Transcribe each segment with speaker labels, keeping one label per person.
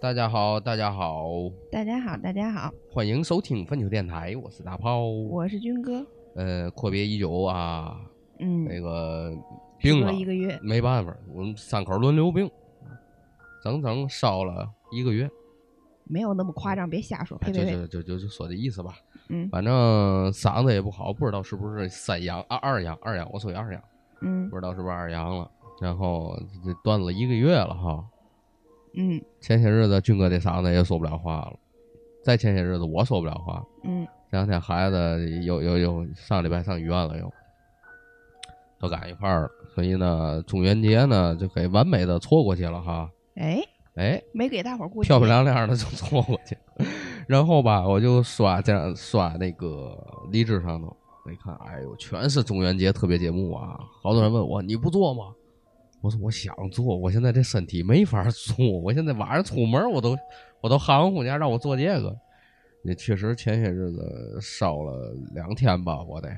Speaker 1: 大家好，大家好，
Speaker 2: 大家好，大家好，
Speaker 1: 欢迎收听分球电台，我是大炮，
Speaker 2: 我是军哥。
Speaker 1: 呃，阔别已久啊，
Speaker 2: 嗯，
Speaker 1: 那个病了
Speaker 2: 一个月，
Speaker 1: 没办法，我们三口轮流病，整整烧了一个月，
Speaker 2: 没有那么夸张，别瞎说，呸
Speaker 1: 就
Speaker 2: 呸
Speaker 1: 就就就就说这意思吧。
Speaker 2: 嗯，
Speaker 1: 反正嗓子也不好，不知道是不是三阳啊二阳二阳，我属于二阳，
Speaker 2: 嗯。
Speaker 1: 不知道是不是二阳了。然后这断了一个月了哈。
Speaker 2: 嗯
Speaker 1: 前些日子军哥这嗓子也说不了话了，再前些日子我说不了话。
Speaker 2: 嗯
Speaker 1: 这两天孩子又又又上礼拜上医院了，又都赶一块儿了，所以呢，中元节呢就给完美的错过去了哈。
Speaker 2: 哎，
Speaker 1: 哎，
Speaker 2: 没给大伙儿过节
Speaker 1: 漂漂亮亮的就错过去，然后吧，我就刷这样刷那个荔枝上头，我一看，哎呦，全是中元节特别节目啊！好多人问我你不做吗？我说我想做，我现在这身体没法做，我现在晚上出门我都我都含糊，你还让我做这个？也确实前些日子烧了两天吧，我得，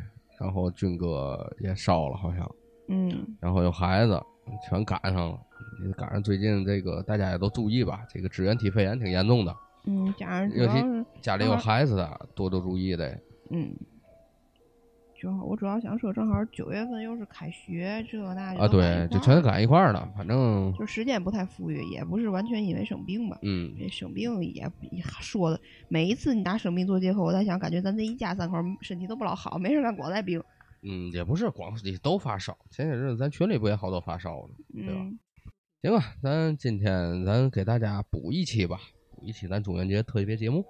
Speaker 1: 然后军哥也烧了，好像，
Speaker 2: 嗯
Speaker 1: 然后有孩子，全赶上了。也赶上最近这个大家也都注意吧，这个支原体肺炎挺严重的，
Speaker 2: 嗯，加上主
Speaker 1: 尤其家里有孩子的多多注意得。
Speaker 2: 嗯，正好我主要想说，正好九月份又是开学，这那
Speaker 1: 啊，对，就全赶一块儿了，反正
Speaker 2: 就时间不太富裕，也不是完全因为生病吧。
Speaker 1: 嗯，
Speaker 2: 这生病也也说的，每一次你拿生病做借口，我在想，感觉咱这一家三口身体都不老好，没事干光带病。
Speaker 1: 嗯，也不是光是都发烧，前些日子咱群里不也好多发烧的，对吧？
Speaker 2: 嗯
Speaker 1: 行吧，咱今天咱给大家补一期吧，补一期咱中元节特别节目。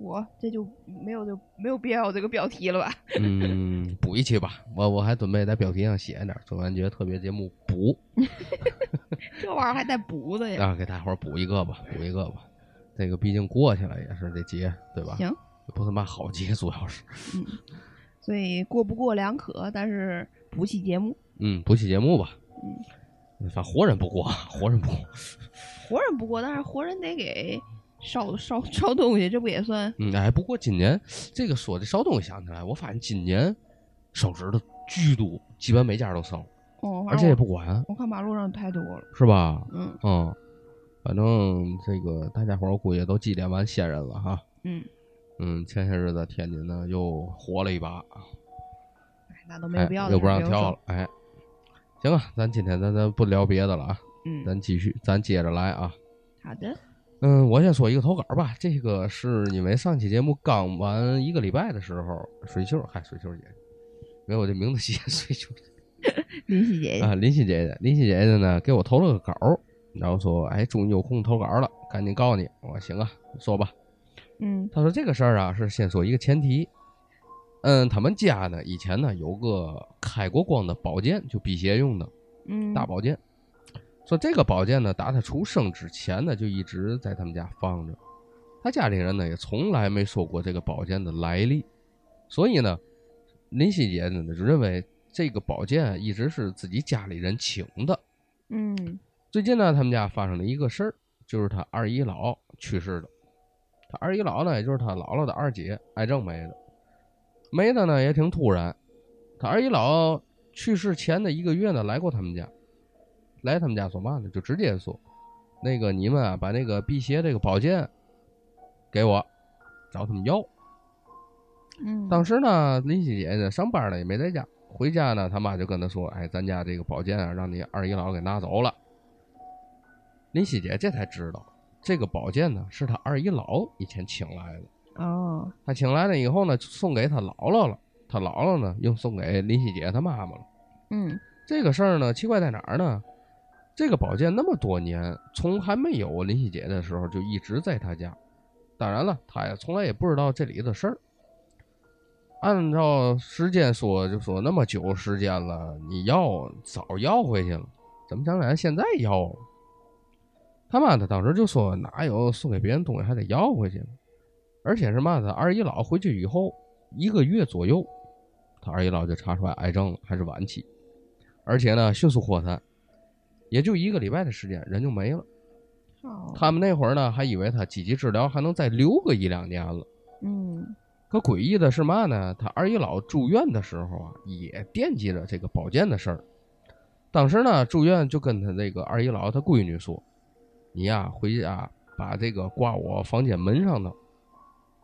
Speaker 2: 我这就没有就没有必要有这个标题了吧？
Speaker 1: 嗯，补一期吧，我我还准备在标题上写一点中元节特别节目补
Speaker 2: 这玩意儿还带补的呀？
Speaker 1: 啊，给大伙儿补一个吧，补一个吧。这个毕竟过去了，也是这节，对吧？
Speaker 2: 行，
Speaker 1: 不是嘛好节，主要是
Speaker 2: 嗯，所以过不过两可，但是补期节目，
Speaker 1: 嗯，补期节目吧。
Speaker 2: 嗯，
Speaker 1: 反正活人不过，活人不过。
Speaker 2: 活人不过，但是活人得给烧烧 烧东西，这不也算？
Speaker 1: 嗯，哎，不过今年这个说的烧东西想起来，我发现今年烧纸的巨多，基本每家都烧，
Speaker 2: 哦，
Speaker 1: 而且也不管，
Speaker 2: 我看马路上太多了。
Speaker 1: 是吧？
Speaker 2: 嗯
Speaker 1: 嗯，反正这个大家伙儿我估计都祭奠完先人了哈。
Speaker 2: 嗯，
Speaker 1: 嗯，前些日子天津呢又火了一把，
Speaker 2: 哎，那都没有必要
Speaker 1: 又不让跳了，哎，行啊，咱今天咱咱不聊别的了啊，
Speaker 2: 嗯，
Speaker 1: 咱继续，咱接着来啊。
Speaker 2: 好的，
Speaker 1: 嗯，我先说一个投稿吧。这个是因为上期节目刚完一个礼拜的时候，水秀，嗨，水秀姐姐，没有我这名字写水秀
Speaker 2: 林夕姐姐，
Speaker 1: 啊，林夕姐姐，林夕姐姐呢给我投了个稿，然后说，哎，终于有空投稿了，赶紧告诉你。我说行啊，说吧。
Speaker 2: 嗯
Speaker 1: 他说这个事儿啊是先说一个前提，嗯，他们家呢以前呢有个开过光的宝剑，就辟邪用的
Speaker 2: 嗯，
Speaker 1: 大宝剑。说这个宝剑呢，打他出生之前呢，就一直在他们家放着。他家里人呢，也从来没说过这个宝剑的来历。所以呢，林希姐呢就认为这个宝剑啊一直是自己家里人请的。
Speaker 2: 嗯
Speaker 1: 最近呢，他们家发生了一个事儿，就是他二姨姥去世了。他二姨姥呢，也就是他姥姥的二姐，癌症没了，没的呢也挺突然。他二姨姥去世前的一个月呢，来过他们家，来他们家做嘛呢？就直接说，那个你们啊，把那个辟邪这个宝剑给我，找他们要。
Speaker 2: 嗯，
Speaker 1: 当时呢，林夕姐呢上班呢也没在家，回家呢，他妈就跟他说：“哎，咱家这个宝剑啊，让你二姨姥给拿走了。”林夕姐这才知道，这个宝剑呢是他二姨姥以前请来的。
Speaker 2: 哦，
Speaker 1: 他请来了以后呢，送给他姥姥了。他姥姥呢又送给林夕姐她妈妈了。
Speaker 2: 嗯
Speaker 1: 这个事儿呢，奇怪在哪儿呢？这个宝剑那么多年，从还没有林夕姐的时候就一直在他家。当然了，他也从来也不知道这里的事儿。按照时间说，就说那么久时间了，你要早要回去了，怎么想起来现在要了？他妈的当时就说哪有送给别人东西还得要回去？而且是嘛，他二姨姥回去以后一个月左右，他二姨姥就查出来癌症了，还是晚期，而且呢迅速扩散，也就一个礼拜的时间人就没了。
Speaker 2: 好，
Speaker 1: 他们那会儿呢还以为他积极治疗还能再留个一两年了。
Speaker 2: 嗯
Speaker 1: 可诡异的是嘛呢？他二姨姥住院的时候啊，也惦记着这个保健的事儿。当时呢，住院就跟他这个二姨姥他闺女说：“你呀，回家把这个挂我房间门上的，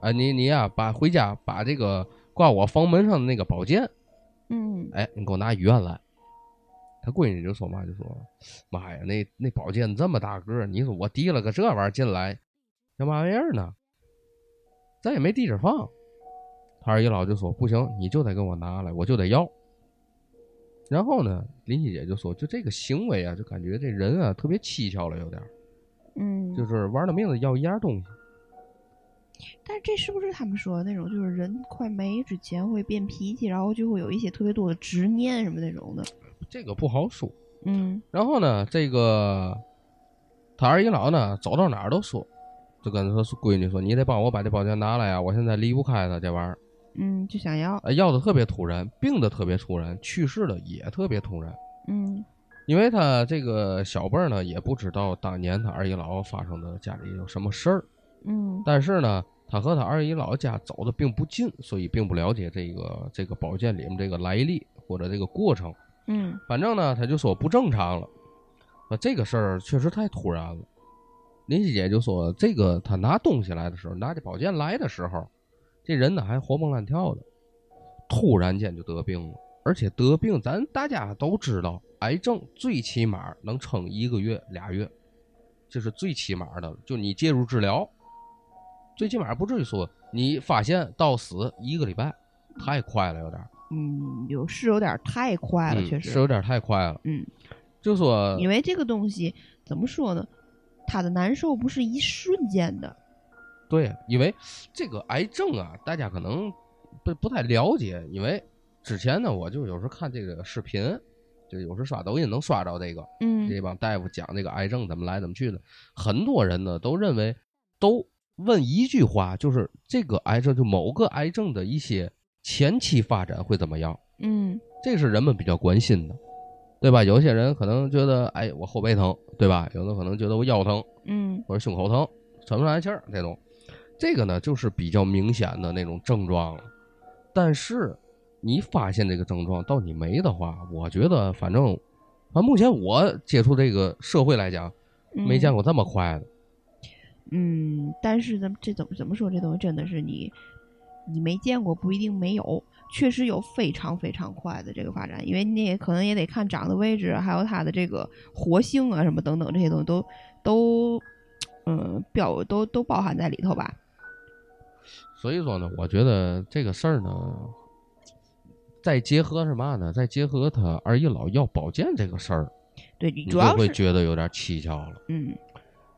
Speaker 1: 啊，你你呀、把回家把这个挂我房门上的那个宝剑，
Speaker 2: 嗯
Speaker 1: 哎，你给我拿医院来。他闺女就说嘛，就说妈呀，那那宝剑这么大个儿，你说我提了个这玩意儿进来，要嘛玩意儿呢？咱也没地址放。他二姨姥就说不行，你就得给我拿来，我就得要。然后呢，林七姐就说，就这个行为啊，就感觉这人啊特别蹊跷了，有点儿，
Speaker 2: 嗯，
Speaker 1: 就是玩了命的要一样东西。
Speaker 2: 但是这是不是他们说的那种，就是人快没之前会变脾气，然后就会有一些特别多的执念什么那种的？
Speaker 1: 这个不好说。
Speaker 2: 嗯
Speaker 1: 然后呢，这个他二姨姥呢，走到哪儿都说，就跟他闺女说：“你得帮我把这宝剑拿来呀，我现在离不开他这玩意儿。
Speaker 2: 嗯，就想要，
Speaker 1: 呃”要的特别突然，病的特别突然，去世的也特别突然。
Speaker 2: 嗯
Speaker 1: 因为他这个小辈儿呢，也不知道当年他二姨姥发生的家里有什么事儿，
Speaker 2: 嗯
Speaker 1: 但是呢，他和他二姨姥家走的并不近，所以并不了解这个这个宝剑里面这个来历或者这个过程。
Speaker 2: 嗯。
Speaker 1: 反正呢，他就说不正常了，啊，这个事儿确实太突然了。林夕姐就说，这个他拿东西来的时候，拿着宝剑来的时候，这人呢还活蹦乱跳的，突然间就得病了，而且得病，咱大家都知道，癌症最起码能撑一个月俩月，这是最起码的，就你介入治疗，最起码不至于说你发现到死一个礼拜，太快了有点。
Speaker 2: 嗯，有是有点太快了，
Speaker 1: 嗯
Speaker 2: 确实，
Speaker 1: 是有点太快了。
Speaker 2: 嗯，
Speaker 1: 就说
Speaker 2: 因为这个东西怎么说呢？他的难受不是一瞬间的，
Speaker 1: 对，因为这个癌症啊，大家可能不不太了解，因为之前呢，我就有时候看这个视频，就有时刷抖音能刷着这个，
Speaker 2: 嗯
Speaker 1: 这帮大夫讲这个癌症怎么来怎么去的，很多人呢都认为都问一句话，就是这个癌症就某个癌症的一些前期发展会怎么样，
Speaker 2: 嗯
Speaker 1: 这是人们比较关心的，对吧？有些人可能觉得，哎，我后背疼，对吧？有的可能觉得我腰疼，
Speaker 2: 嗯
Speaker 1: 或者胸口疼、喘不上来气儿这种，这个呢就是比较明显的那种症状了。但是你发现这个症状到你没的话，我觉得反正，反正目前我接触这个社会来讲，没见
Speaker 2: 过，
Speaker 1: 过这么快的。
Speaker 2: 嗯，但是咱们这怎么怎么说，这东西真的是你你没见过不一定没有，确实有非常非常快的这个发展，因为你也可能也得看长的位置，还有它的这个活性啊什么等等这些东西都都嗯表都都包含在里头吧。
Speaker 1: 所以说呢，我觉得这个事儿呢，再结合是嘛呢？再结合他二姨老要保健这个事儿，
Speaker 2: 对，
Speaker 1: 你就会
Speaker 2: 主要是
Speaker 1: 觉得有点蹊跷了。
Speaker 2: 嗯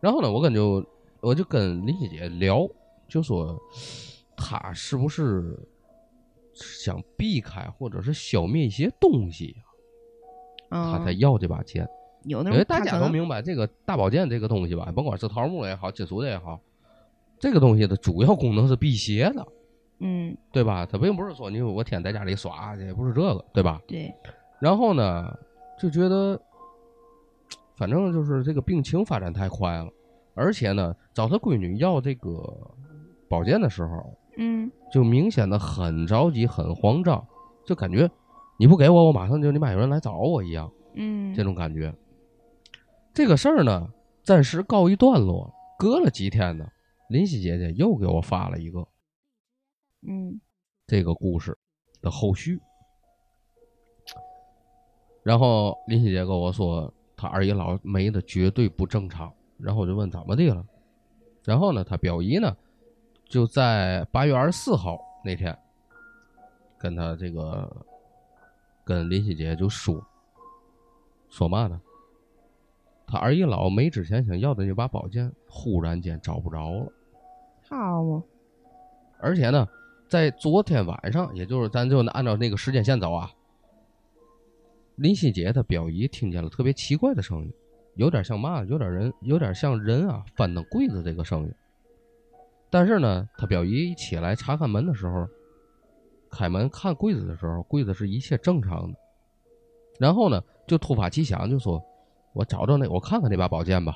Speaker 1: 然后呢，我跟就我就跟林希姐聊，就说她是不是想避开或者是消灭一些东西，他才
Speaker 2: 嗯，
Speaker 1: 要这把剑。
Speaker 2: 有那种
Speaker 1: 因为大家都明白，这个大宝剑这个东西吧，甭管是桃木也好，金属的也好，这个东西的主要功能是辟邪的，
Speaker 2: 嗯
Speaker 1: 对吧？它并不是说你我天天在家里耍，也不是这个，对吧？
Speaker 2: 对
Speaker 1: 然后呢，就觉得，反正就是这个病情发展太快了，而且呢，找他闺女要这个宝剑的时候，
Speaker 2: 嗯
Speaker 1: 就明显的很着急、很慌张，就感觉你不给我，我马上就你妈有人来找我一样，
Speaker 2: 嗯
Speaker 1: 这种感觉。这个事儿呢，暂时告一段落。隔了几天呢，林夕姐姐又给我发了一个
Speaker 2: 嗯
Speaker 1: 这个故事的后续。然后林夕姐跟我说，她二姨姥没的绝对不正常。然后我就问怎么的了，然后呢，她表姨呢就在八月二十四号那天，跟他这个跟林希姐就说说嘛呢？他二姨姥没之前想要的那把宝剑，忽然间找不着了。
Speaker 2: 好嘛，
Speaker 1: 而且呢，在昨天晚上，也就是咱就按照那个时间线走啊，林希姐她表姨听见了特别奇怪的声音，有点像嘛，有点人，有点像人啊翻腾柜子这个声音。但是呢，他表姨一起来查看门的时候，开门看柜子的时候，柜子是一切正常的。然后呢，就突发奇想，就说：“我找找那，我看看那把宝剑吧。”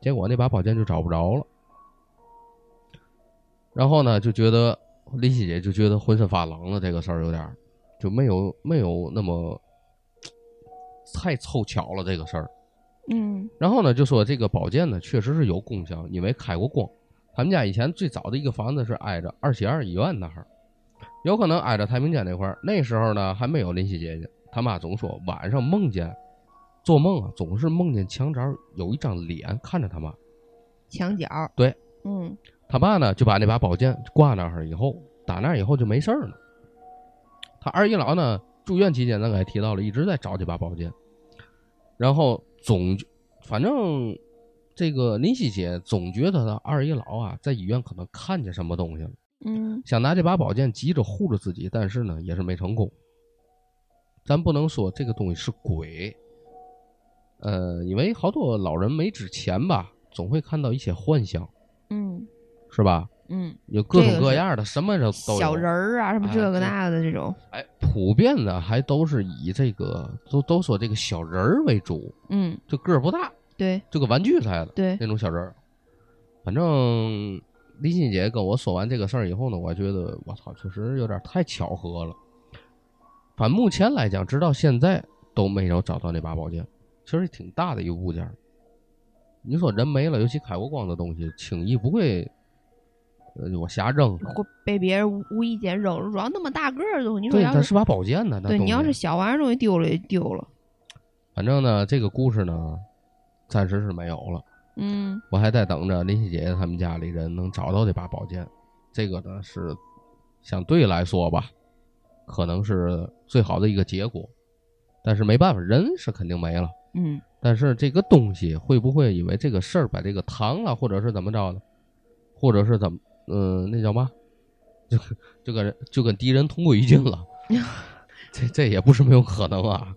Speaker 1: 结果那把宝剑就找不着了。然后呢，就觉得林夕姐就觉得浑身发冷了，这个事儿有点儿就没有没有那么太凑巧了，这个事儿。
Speaker 2: 嗯
Speaker 1: 然后呢，就说这个宝剑呢确实是有功效，因为开过光。他们家以前最早的一个房子是挨着二七二医院那儿，有可能挨着太平间那块儿。那时候呢还没有林夕姐姐，他妈总说晚上梦见，做梦啊总是梦见墙角有一张脸看着他妈。
Speaker 2: 墙角。
Speaker 1: 对。
Speaker 2: 嗯
Speaker 1: 他爸呢就把那把宝剑挂那儿以后，打那儿以后就没事儿了。他二姨姥呢住院期间，咱刚才提到了，一直在找这把宝剑，然后总反正这个林夕姐总觉得她二姨姥啊在医院可能看见什么东西了，
Speaker 2: 嗯
Speaker 1: 想拿这把宝剑急着护着自己，但是呢也是没成功。咱不能说这个东西是鬼，呃，因为好多老人没之前吧，总会看到一些幻象，
Speaker 2: 嗯
Speaker 1: 是吧？
Speaker 2: 嗯，
Speaker 1: 有各种各样的，什么都都有。
Speaker 2: 小人儿啊，什么这个那个的这种。
Speaker 1: 哎，普遍的还都是以这个都都说这个小人儿为主，
Speaker 2: 嗯，
Speaker 1: 就个儿不大，
Speaker 2: 对
Speaker 1: 就个玩具似的
Speaker 2: 对，
Speaker 1: 那种小人儿。反正李欣姐跟我说完这个事儿以后呢，我觉得我操，确实有点太巧合了。反目前来讲，直到现在都没有找到那把宝剑，其实挺大的一个物件儿。你说人没了，尤其开过光的东西，轻易不会，呃，我瞎扔。
Speaker 2: 或被别人无无意间扔了，主要那么大个儿的东西，你说
Speaker 1: 对，
Speaker 2: 要是
Speaker 1: 它是把宝剑呢。那
Speaker 2: 对你要是小玩意儿东西丢了也丢了。
Speaker 1: 反正呢，这个故事呢，暂时是没有了。
Speaker 2: 嗯
Speaker 1: 我还在等着林夕姐姐他们家里人能找到这把宝剑。这个呢是相对来说吧，可能是最好的一个结果。但是没办法，人是肯定没了。
Speaker 2: 嗯
Speaker 1: 但是这个东西会不会因为这个事儿把这个糖了，或者是怎么着的，或者是怎么，嗯、那叫嘛，就就跟就跟敌人同归于尽了。这这也不是没有可能啊。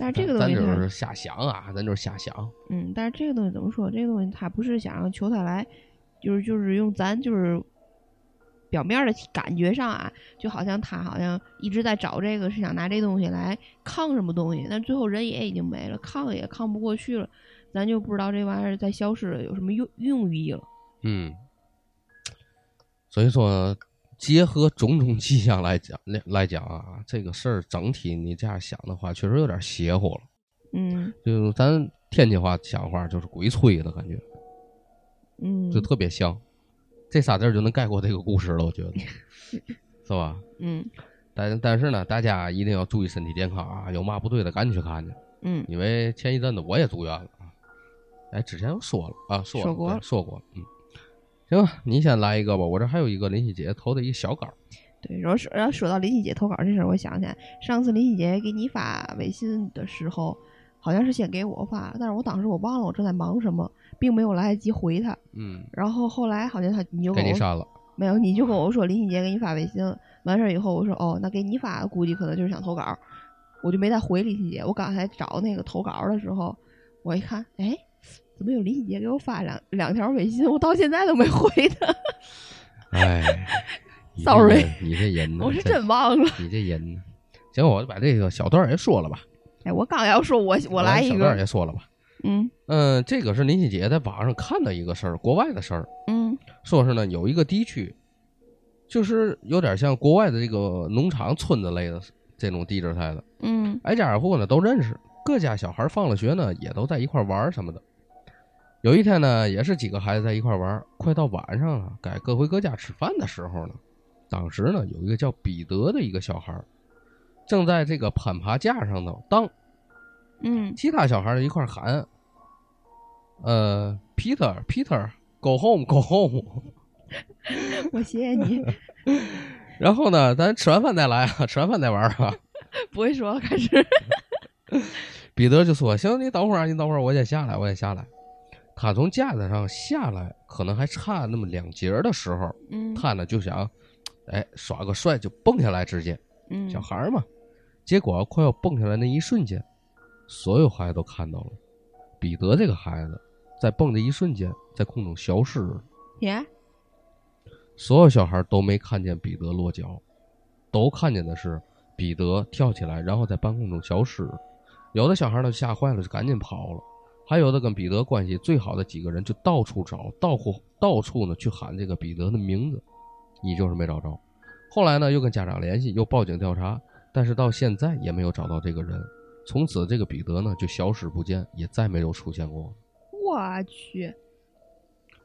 Speaker 2: 但是这个东西咱
Speaker 1: 就是瞎想啊，咱就是瞎想。
Speaker 2: 嗯，但是这个东西怎么说？这个东西他不是想让求他来，就是就是用咱就是表面的感觉上啊，就好像他好像一直在找这个，是想拿这东西来抗什么东西，但最后人也已经没了，抗也抗不过去了，咱就不知道这玩意儿在消失了有什么用用意了。
Speaker 1: 嗯，所以说，结合种种迹象来讲来来讲啊，这个事儿整体你这样想的话，确实有点邪乎了。
Speaker 2: 嗯
Speaker 1: 就咱天津话讲话，就是鬼吹的感觉，
Speaker 2: 嗯
Speaker 1: 就特别像。这仨字儿就能概括这个故事了，我觉得，是吧？
Speaker 2: 嗯
Speaker 1: 但但是呢，大家一定要注意身体健康啊！有嘛不对的，赶紧去看去，
Speaker 2: 嗯
Speaker 1: 因为前一阵子我也住院了啊。哎，之前我说了啊，说了
Speaker 2: 说过了
Speaker 1: 说过了，嗯。行吧，你先来一个吧，我这还有一个林夕姐投的一个小稿儿。
Speaker 2: 对，然后说然后说到林夕姐投稿这事儿，我想起来上次林夕姐给你发微信的时候，好像是先给我发，但是我当时我忘了我正在忙什么，并没有来得及回他。
Speaker 1: 嗯，
Speaker 2: 然后后来好像他你就
Speaker 1: 给你删了。
Speaker 2: 没有，你就跟我说林夕姐给你发微信，完事儿以后我说哦，那给你发估计可能就是想投稿，我就没再回林夕姐。我刚才找那个投稿的时候，我一看，哎，怎么有林夕姐给我发两两条微信，我到现在都没回她，
Speaker 1: 哎
Speaker 2: Sorry
Speaker 1: 你这人呢？
Speaker 2: 我是真忘了。
Speaker 1: 你这人呢？行，我就把这个小段也说了吧。
Speaker 2: 哎，我刚要说我我来一个
Speaker 1: 小段，也说了吧。
Speaker 2: 嗯
Speaker 1: 嗯，这个是林夕姐在网上看的一个事儿，国外的事儿，
Speaker 2: 嗯
Speaker 1: 说是呢有一个地区，就是有点像国外的这个农场、村子类的这种地质态的，
Speaker 2: 嗯
Speaker 1: 挨家挨户呢都认识，各家小孩放了学呢也都在一块玩什么的。有一天呢，也是几个孩子在一块玩，快到晚上了，该各回各家吃饭的时候呢，当时呢有一个叫彼得的一个小孩，正在这个攀爬架上头荡，
Speaker 2: 嗯
Speaker 1: 其他小孩一块喊：“呃，Peter Peter go home go home。”
Speaker 2: 我谢谢你，
Speaker 1: 然后呢，咱吃完饭再来啊，吃完饭再玩啊。
Speaker 2: 不会说了开始，
Speaker 1: 彼得就说：“行，你等会儿啊，你等会儿，我先下来，我先下来。”他从架子上下来，可能还差那么两节儿的时候，
Speaker 2: 嗯
Speaker 1: 他呢就想，哎，耍个帅就蹦下来，直接
Speaker 2: 嗯
Speaker 1: 小孩儿嘛。结果快要蹦下来那一瞬间，所有孩子都看到了，彼得这个孩子在蹦的一瞬间在空中消失了。
Speaker 2: 耶，
Speaker 1: 所有小孩都没看见彼得落脚，都看见的是彼得跳起来，然后在半空中消失。有的小孩呢吓坏了，就赶紧跑了；还有的跟彼得关系最好的几个人就到处找，到处到处呢去喊这个彼得的名字，你就是没找着。后来呢又跟家长联系，又报警调查，但是到现在也没有找到这个人。从此这个彼得呢就消失不见，也再没有出现过。
Speaker 2: 我去，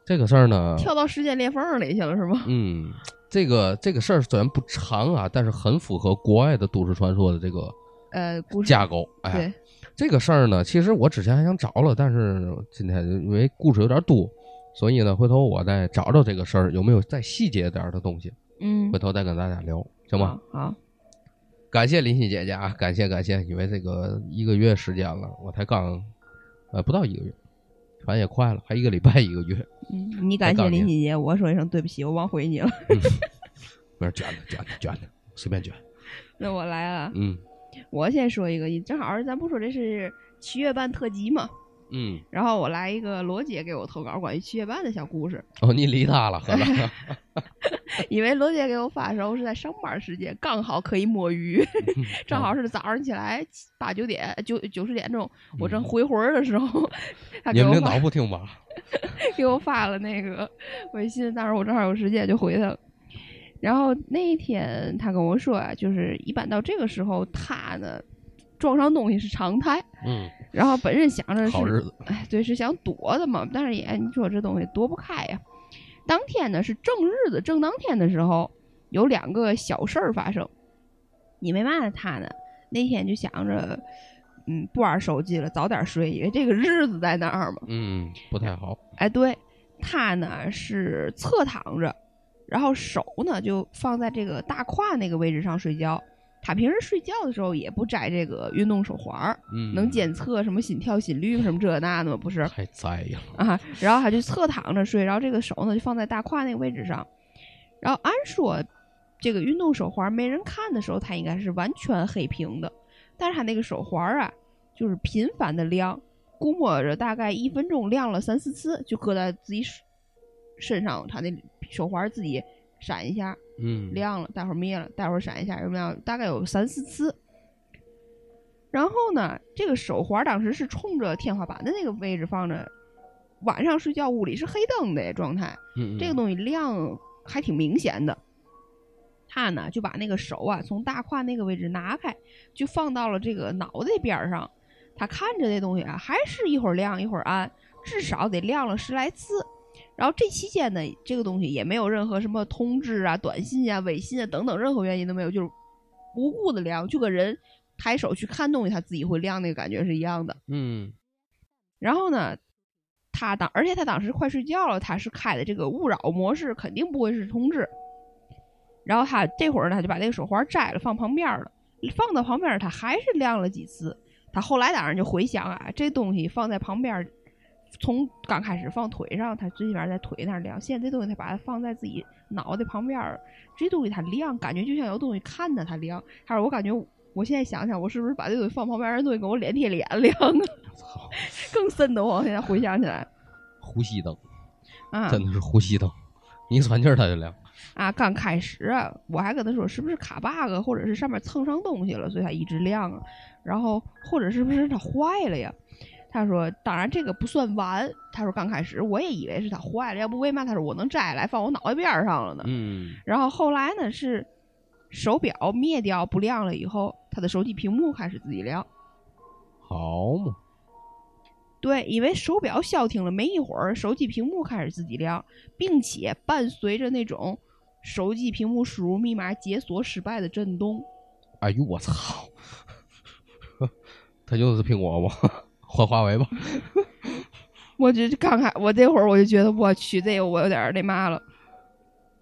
Speaker 1: 这个事儿呢，
Speaker 2: 跳到时间裂缝里去了是吗？
Speaker 1: 嗯，这个这个事儿虽然不长啊，但是很符合国外的都市传说的这个
Speaker 2: 呃，
Speaker 1: 架构。哎，
Speaker 2: 对，
Speaker 1: 这个事儿呢，其实我之前还想找了，但是今天因为故事有点多，所以呢，回头我再找找这个事儿有没有再细节点儿的东西，
Speaker 2: 嗯
Speaker 1: 回，头再跟大家聊，行吗？
Speaker 2: 好？好，
Speaker 1: 感谢林夕姐姐啊，感谢感谢，因为这个一个月时间了，我才刚呃不到一个月，反正也快了，还一个礼拜一个月，
Speaker 2: 嗯，你感谢林欣姐，我说一声对不起，我忘回你了。
Speaker 1: 没事卷的卷的卷的，随便卷，
Speaker 2: 那我来了，
Speaker 1: 嗯
Speaker 2: 我先说一个，正好咱不说这是七月半特辑嘛，
Speaker 1: 嗯，
Speaker 2: 然后我来一个罗姐给我投稿关于七月半的小故事，
Speaker 1: 哦，你理他了，合着，
Speaker 2: 因为罗姐给我发的时候是在上班时间，刚好可以摸鱼，正好是早上起来八九点九九十点钟，我正回魂儿的时候，她
Speaker 1: 你们领
Speaker 2: 给我发
Speaker 1: 导不听吧？
Speaker 2: 给我发了那个微信，当时我正好有时间就回他了。然后那一天他跟我说啊，就是一般到这个时候他呢撞上东西是常态，
Speaker 1: 嗯，
Speaker 2: 然后本身想着是哎，对，是想躲的嘛，但是也你说这东西躲不开呀。当天呢是正日子，正当天的时候，有两个小事儿发生。你没嘛呢，他呢那天就想着，嗯，不玩手机了，早点睡，因为这个日子在那儿嘛。
Speaker 1: 嗯，不太好，
Speaker 2: 哎，对，他呢是侧躺着，然后手呢就放在这个大胯那个位置上睡觉。他平时睡觉的时候也不摘这个运动手环儿，
Speaker 1: 嗯，
Speaker 2: 能检测什么心跳、心率什么这那的吗？不是
Speaker 1: 太在意了，
Speaker 2: 啊，然后他就侧躺着睡，然后这个手呢就放在大胯那个位置上。然后按说这个运动手环没人看的时候，它应该是完全黑屏的，但是他那个手环啊，就是频繁的亮，估摸着大概一分钟亮了三四次，就搁在自己身身上，他那手环自己闪一下
Speaker 1: 嗯，
Speaker 2: 亮了，待会儿灭了，待会儿闪一下又亮，大概有三四次。然后呢，这个手环当时是冲着天花板的那个位置放着，晚上睡觉屋里是黑灯的状态，
Speaker 1: 嗯，
Speaker 2: 这个东西亮还挺明显的。他呢就把那个手啊从大胯那个位置拿开，就放到了这个脑袋边儿上。他看着这东西啊，还是一会儿亮一会儿暗，至少得亮了十来次。然后这期间呢，这个东西也没有任何什么通知啊、短信啊、微信啊等等任何原因都没有，就是无故的亮，就跟人抬手去看东西，它自己会亮那个感觉是一样的。
Speaker 1: 嗯
Speaker 2: 然后呢，他当而且他当时快睡觉了，他是开的这个勿扰模式，肯定不会是通知。然后他这会儿呢，他就把那个手环摘了，放旁边了。放到旁边，他还是亮了几次。他后来当然就回想啊，这东西放在旁边，从刚开始放腿上，他最起码在腿那儿亮。现在这东西他把它放在自己脑袋旁边儿，这东西它亮，感觉就像有东西看着它亮。他说我感觉我现在想想，我是不是把这东西放旁边，人东西跟我脸贴脸亮啊？
Speaker 1: 操，
Speaker 2: 更深的慌。现在回想起来
Speaker 1: 呼吸灯，
Speaker 2: 啊
Speaker 1: 真的是呼吸灯，你一喘气儿它就亮，
Speaker 2: 啊，刚开始啊，我还跟他说是不是卡 bug，或者是上面蹭上东西了，所以它一直亮啊。然后或者是不是它坏了呀？他说，当然这个不算完。他说刚开始我也以为是它坏了，要不为嘛他说我能摘来放我脑袋边儿上了呢？
Speaker 1: 嗯
Speaker 2: 然后后来呢是手表灭掉不亮了以后，他的手机屏幕开始自己亮。
Speaker 1: 好嘛，
Speaker 2: 对，因为手表消停了没一会儿，手机屏幕开始自己亮，并且伴随着那种手机屏幕输入密码解锁失败的震动。
Speaker 1: 哎呦我操，他用的是苹果吗？换华为吧，
Speaker 2: 我就刚开，我这会儿我就觉得我去，这个我有点儿那嘛了。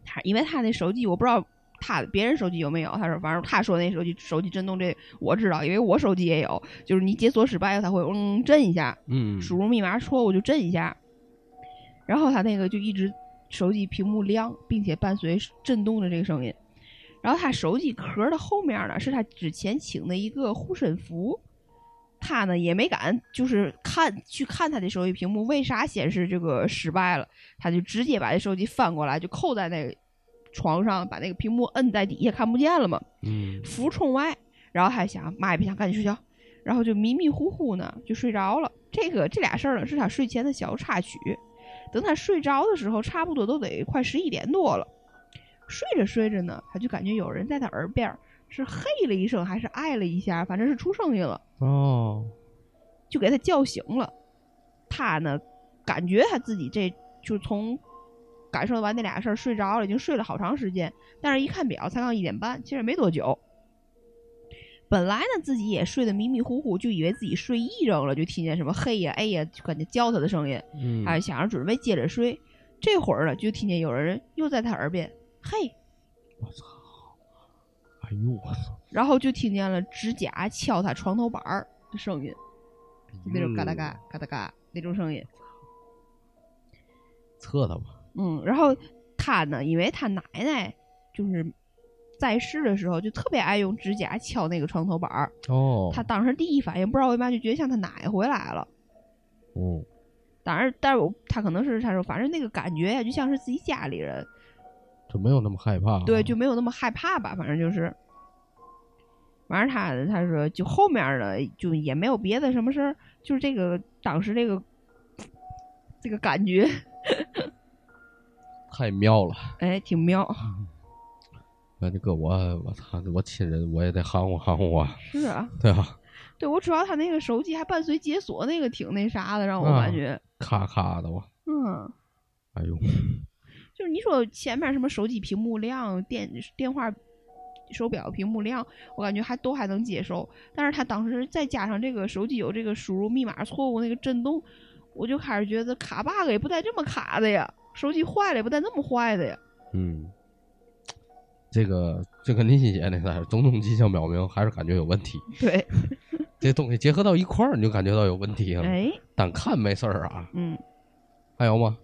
Speaker 2: 他因为他那手机我不知道他别人手机有没有，他说反正他说那手机手机震动这我知道，因为我手机也有，就是你解锁失败了，它会嗯震一下，
Speaker 1: 嗯，
Speaker 2: 输入密码错误就震一下，然后他那个就一直手机屏幕亮，并且伴随震动的这个声音。然后他手机壳的后面呢，是他之前请的一个护身符，他呢也没敢就是看去看他的手机屏幕为啥显示这个失败了，他就直接把这手机翻过来就扣在那个床上，把那个屏幕摁在底下看不见了嘛。
Speaker 1: 嗯
Speaker 2: 浮冲外，然后还想妈也不想赶紧睡觉，然后就迷迷糊糊呢就睡着了。这个这俩事儿呢是他睡前的小插曲。等他睡着的时候，差不多都得快十一点多了。睡着睡着呢，他就感觉有人在他耳边儿是嘿了一声还是哎了一下，反正是出声音了，
Speaker 1: 哦，
Speaker 2: 就给他叫醒了。他呢，感觉他自己这就从感受完那俩事儿睡着了，已经睡了好长时间。但是一看表，才刚一点半，其实没多久。本来呢，自己也睡得迷迷糊糊，就以为自己睡意怔了，就听见什么嘿呀、哎呀，就感觉叫他的声音，
Speaker 1: 嗯，
Speaker 2: 哎想着准备接着睡。这会儿呢，就听见有人又在他耳边嘿，
Speaker 1: 我操！哎呦我操！
Speaker 2: 然后就听见了指甲敲他床头板儿的声音，就那种嘎哒嘎嘎哒嘎那种声音。
Speaker 1: 测他吧。
Speaker 2: 嗯，然后他呢，因为他奶奶就是在世的时候就特别爱用指甲敲那个床头板儿，
Speaker 1: 哦，
Speaker 2: 他当时第一反应不知道为嘛就觉得像他奶回来了。
Speaker 1: 哦，
Speaker 2: 当然，但是我他可能是他说，反正那个感觉呀，就像是自己家里人，
Speaker 1: 就没有那么害怕。
Speaker 2: 对，就没有那么害怕吧，反正就是。完事儿他他说就后面的就也没有别的什么事儿，就是这个当时这个这个感觉，
Speaker 1: 太妙了。
Speaker 2: 哎，挺妙。
Speaker 1: 那这个我我操，我亲人我也得含糊含糊啊，
Speaker 2: 是啊，
Speaker 1: 对啊？
Speaker 2: 对我主要他那个手机还伴随解锁，那个挺那啥的，让我
Speaker 1: 啊
Speaker 2: 感觉，
Speaker 1: 咔咔的我，
Speaker 2: 嗯，
Speaker 1: 哎呦，
Speaker 2: 就是你说前面什么手机屏幕亮、电电话、手表屏幕亮，我感觉还都还能接受，但是他当时再加上这个手机有这个输入密码错误那个震动，我就开始觉得卡 bug 也不带这么卡的呀，手机坏了也不带那么坏的呀，
Speaker 1: 嗯，这个就跟林心姐那个种种迹象表明，还是感觉有问题。
Speaker 2: 对，
Speaker 1: 这东西结合到一块儿，你就感觉到有问题了。
Speaker 2: 哎，
Speaker 1: 单看没事儿啊，
Speaker 2: 嗯，
Speaker 1: 还有吗？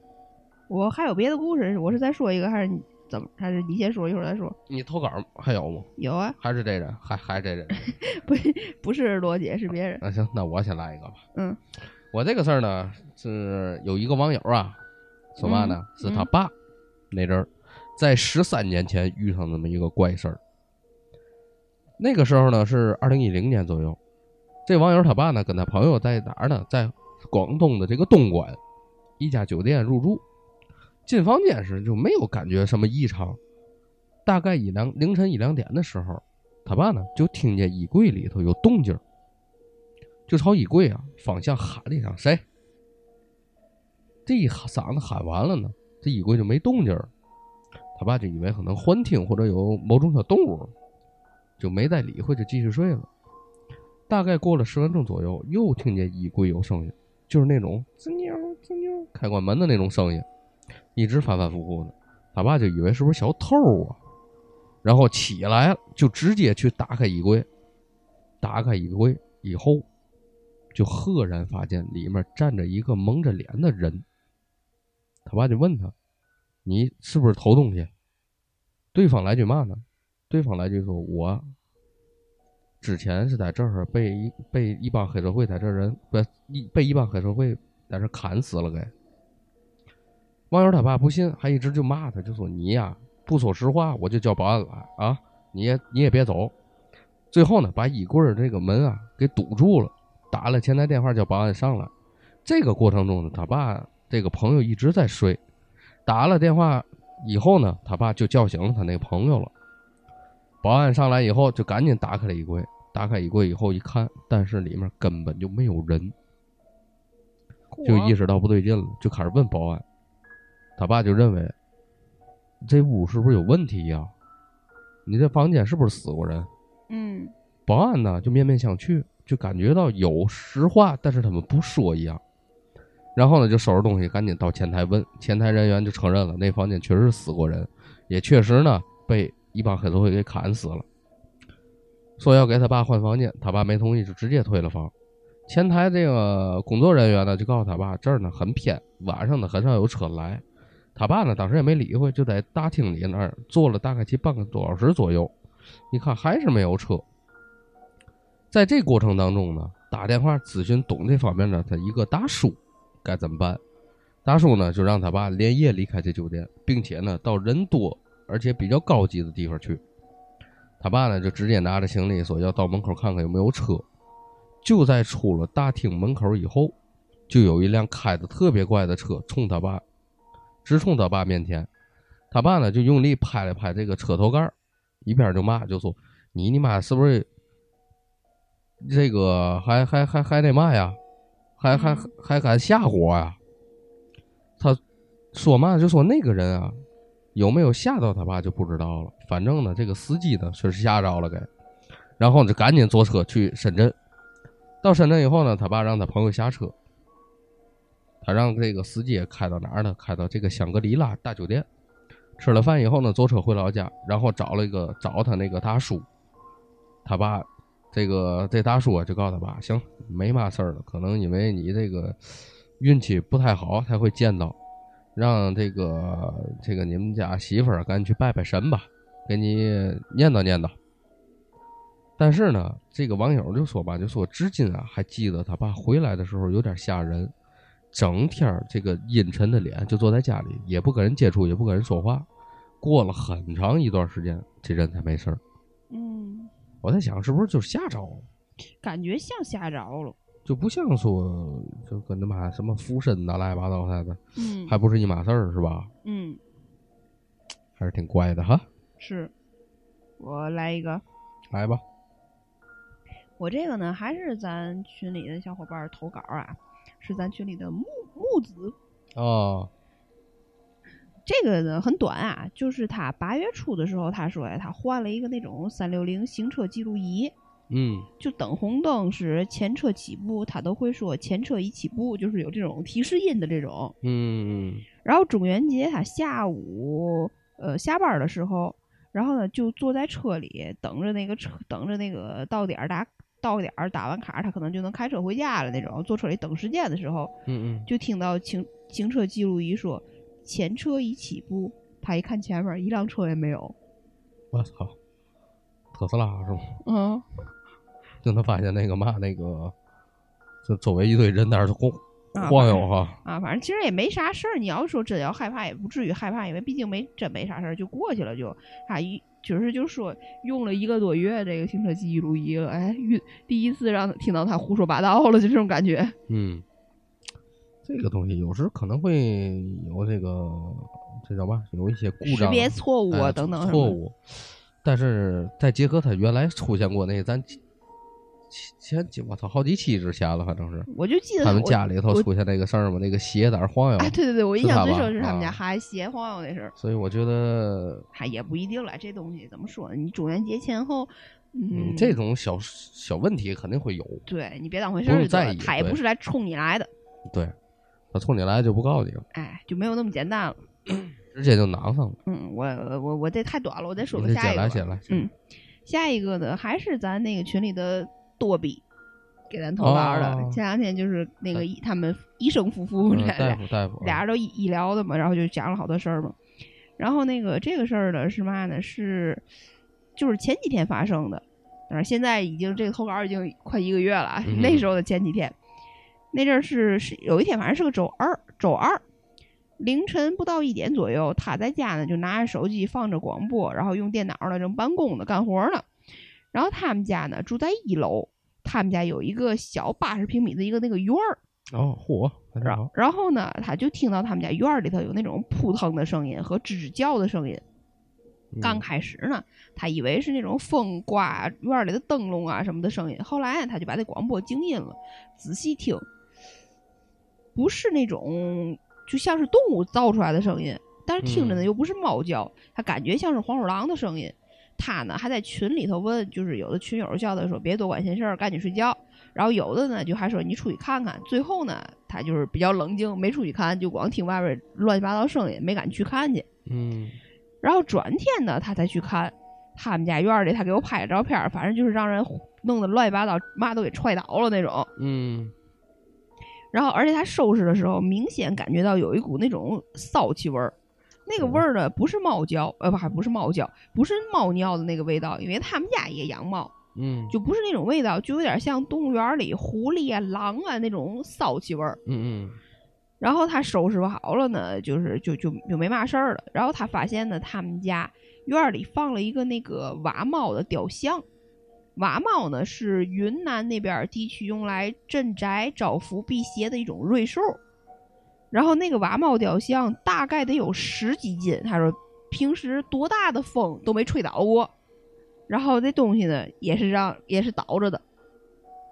Speaker 2: 我还有别的故事，我是再说一个还是你怎么？还是你先说，一会儿再说？
Speaker 1: 你投稿还有吗？
Speaker 2: 有啊，
Speaker 1: 还是这人？还还是这人？
Speaker 2: 不不是罗姐，是别人，
Speaker 1: 那行，那我先来一个吧。
Speaker 2: 嗯，
Speaker 1: 我这个事儿呢，是有一个网友啊，说嘛呢？
Speaker 2: 嗯
Speaker 1: 是他爸那阵儿在十三年前遇上那么一个怪事儿。那个时候呢是二零一零年左右，这网友他爸呢跟他朋友在哪儿呢？在广东的这个东莞一家酒店入住，进房间时就没有感觉什么异常。大概一两凌晨一两点的时候，他爸呢就听见衣柜里头有动静，就朝衣柜啊方向喊了一声“谁”。这一嗓子喊完了呢，这衣柜就没动静儿。他爸就以为可能幻听或者有某种小动物，就没再理会，就继续睡了。大概过了十分钟左右，又听见衣柜有声音，就是那种吱扭吱扭开关门的那种声音，一直反反复复的。他爸就以为是不是小偷啊，然后起来，就直接去打开衣柜。打开衣柜以后，就赫然发现里面站着一个蒙着脸的人。他爸就问他：“你是不是偷东西？”对方来句嘛呢？对方来句说：“我之前是在这儿被一被一帮黑社会在这人不一被一帮黑社会在这砍死了给。”网友他爸不信，还一直就骂他，就说：“你呀，不说实话，我就叫保安来啊！你也你也别走。”最后呢，把衣柜这个门啊给堵住了，打了前台电话叫保安上来。这个过程中呢，他爸这个朋友一直在睡，打了电话以后呢，他爸就叫醒了他那个朋友了。保安上来以后，就赶紧打开了衣柜，打开衣柜以后一看，但是里面根本就没有人，就意识到不对劲了，就开始问保安。他爸就认为这屋是不是有问题呀、你这房间是不是死过人？
Speaker 2: 嗯
Speaker 1: 保安呢就面面相觑，就感觉到有实话，但是他们不说一样。然后呢，就收拾东西，赶紧到前台问，前台人员就承认了，那房间确实死过人，也确实呢被一帮黑社会给砍死了。说要给他爸换房间，他爸没同意，就直接退了房。前台这个工作人员呢，就告诉他爸，这儿呢很偏，晚上呢很少有车来。他爸呢当时也没理会，就在大厅里那儿坐了大概其半个多小时左右，一看还是没有车。在这过程当中呢，打电话咨询懂这方面的他一个大叔该怎么办。大叔呢就让他爸连夜离开这酒店，并且呢到人多而且比较高级的地方去。他爸呢就直接拿着行李说要到门口看看有没有车。就在出了大厅门口以后，就有一辆开的特别快的车冲他爸，直冲他爸面前。他爸呢就用力拍了拍这个车头盖儿一边就骂就说。你你妈是不是这个还还还还那嘛呀？还还
Speaker 2: 嗯
Speaker 1: 还敢吓唬我呀？他说嘛就说那个人啊，有没有吓到他爸就不知道了。反正呢，这个司机呢确实吓着了给，然后呢就赶紧坐车去深圳。到深圳以后呢，他爸让他朋友下车，他让这个司机开到哪儿呢？开到这个香格里拉大酒店。吃了饭以后呢，坐车回老家，然后找了一个找他那个大叔，他爸这个这大叔啊就告诉他爸，行，没嘛事儿了，可能因为你这个运气不太好才会见到，让这个这个你们家媳妇儿赶紧去拜拜神吧，给你念叨念叨。但是呢，这个网友就说吧，就说至今啊还记得他爸回来的时候有点吓人，整天儿这个阴沉的脸，就坐在家里，也不跟人接触，也不跟人说话。过了很长一段时间，这人才没事儿。
Speaker 2: 嗯，
Speaker 1: 我在想，是不是就吓着了？
Speaker 2: 感觉像吓着了。
Speaker 1: 就不像说就跟他妈什么附身呐、乱七八糟的，
Speaker 2: 嗯，
Speaker 1: 还不是一码事儿是吧？
Speaker 2: 嗯
Speaker 1: 还是挺怪的哈。
Speaker 2: 是。我来一个，
Speaker 1: 来吧，
Speaker 2: 我这个呢还是咱群里的小伙伴投稿啊，是咱群里的木木子。
Speaker 1: 哦，
Speaker 2: 这个呢很短啊，就是他八月初的时候，他说呀，他换了一个那种三六零行车记录仪，
Speaker 1: 嗯
Speaker 2: 就等红灯时前车起步，他都会说前车已起步，就是有这种提示音的这种。
Speaker 1: 嗯
Speaker 2: 然后中元节他下午呃下班的时候，然后呢就坐在车里等着那个车，等着那个到点儿打到点儿打完卡，他可能就能开车回家了那种。坐车里等时间的时候，
Speaker 1: 嗯嗯，
Speaker 2: 就听到行行车记录仪说前车已起步，他一看前面一辆车也没有。
Speaker 1: 我操，特斯拉是吗？
Speaker 2: 嗯，
Speaker 1: 就能发现那个嘛那个，就周围一堆人在那儿晃
Speaker 2: 啊
Speaker 1: 晃悠哈。
Speaker 2: 啊，反正其实也没啥事儿。你要说真要害怕，也不至于害怕，因为毕竟没真没啥事儿，就过去了就。啊，一就是就说用了一个多月这个行车记录仪了，哎，遇第一次让他听到他胡说八道了，就这种感觉。
Speaker 1: 嗯，这个东西有时可能会有这个这叫嘛，有一些故障
Speaker 2: 识
Speaker 1: 障、
Speaker 2: 别错误啊
Speaker 1: 哎
Speaker 2: 等等
Speaker 1: 错误。但是再结合他原来出现过那咱前几我操好几期之前了，反正是
Speaker 2: 我就记得
Speaker 1: 他们家里头出现那个事儿嘛，那个鞋在那晃悠，
Speaker 2: 哎，对对对，我印象最深是他们家
Speaker 1: 啊
Speaker 2: 孩子鞋晃悠那事儿。
Speaker 1: 所以我觉得，
Speaker 2: 哎也不一定了，这东西怎么说呢？你中元节前后，嗯，
Speaker 1: 嗯，这种小小问题肯定会有，
Speaker 2: 对你别当回事儿
Speaker 1: 在意
Speaker 2: 他也不是来冲你来的，
Speaker 1: 对，他冲你来就不告诉你了，
Speaker 2: 哎，就没有那么简单了。
Speaker 1: 直接就拿上了。
Speaker 2: 嗯，我我我这太短了，我再说个下一个
Speaker 1: 来，
Speaker 2: 嗯，下一个呢还是咱那个群里的多比给咱投稿的。
Speaker 1: 哦
Speaker 2: 前两天就是那个医他们医生夫妇
Speaker 1: 嗯
Speaker 2: 俩、
Speaker 1: 大夫大夫，
Speaker 2: 俩人都医医疗的嘛，然后就讲了好多事儿嘛。然后那个这个事儿呢是嘛呢？是就是前几天发生的，但是现在已经这个投稿已经快一个月了那时候的前几天，那阵儿是是有一天，反正是个周二，周二凌晨不到一点左右，他在家呢就拿着手机放着广播，然后用电脑呢正办公呢干活呢。然后他们家呢住在一楼，他们家有一个小八十平米的一个那个院儿。
Speaker 1: 哦，嚯，
Speaker 2: 然后呢，他就听到他们家院儿里头有那种扑腾的声音和吱吱叫的声音。
Speaker 1: 嗯
Speaker 2: 刚开始呢，他以为是那种风刮院儿里的灯笼啊什么的声音。后来，他就把那广播静音了，仔细听，不是那种就像是动物造出来的声音，但是听着呢
Speaker 1: 嗯
Speaker 2: 又不是猫叫，他感觉像是黄鼠狼的声音。他呢还在群里头问，就是有的群友叫他说别多管闲事儿，赶紧睡觉。然后有的呢就还说你出去看看。最后呢，他就是比较冷静，没出去看，就光听外边乱七八糟声音，没敢去看去。
Speaker 1: 嗯
Speaker 2: 然后转天呢，他才去看他们家院儿里，他给我拍的照片儿，反正就是让人弄得乱七八糟，嘛都给踹倒了那种。
Speaker 1: 嗯
Speaker 2: 然后，而且他收拾的时候，明显感觉到有一股那种骚气味儿。那个味儿呢，不是猫叫，呃，不，还不是猫叫，不是猫尿的那个味道，因为他们家也养猫，
Speaker 1: 嗯，
Speaker 2: 就不是那种味道，就有点像动物园里狐狸啊、狼啊那种骚气味儿。
Speaker 1: 嗯嗯
Speaker 2: 然后他收拾不好了呢，就是就就就没嘛事儿了。然后他发现呢，他们家院儿里放了一个那个瓦猫的雕像。瓦猫呢是云南那边儿地区用来镇宅、招福、辟邪的一种瑞兽。然后那个瓦猫雕像大概得有十几斤，他说平时多大的风都没吹倒过。然后这东西呢也是让也是倒着的，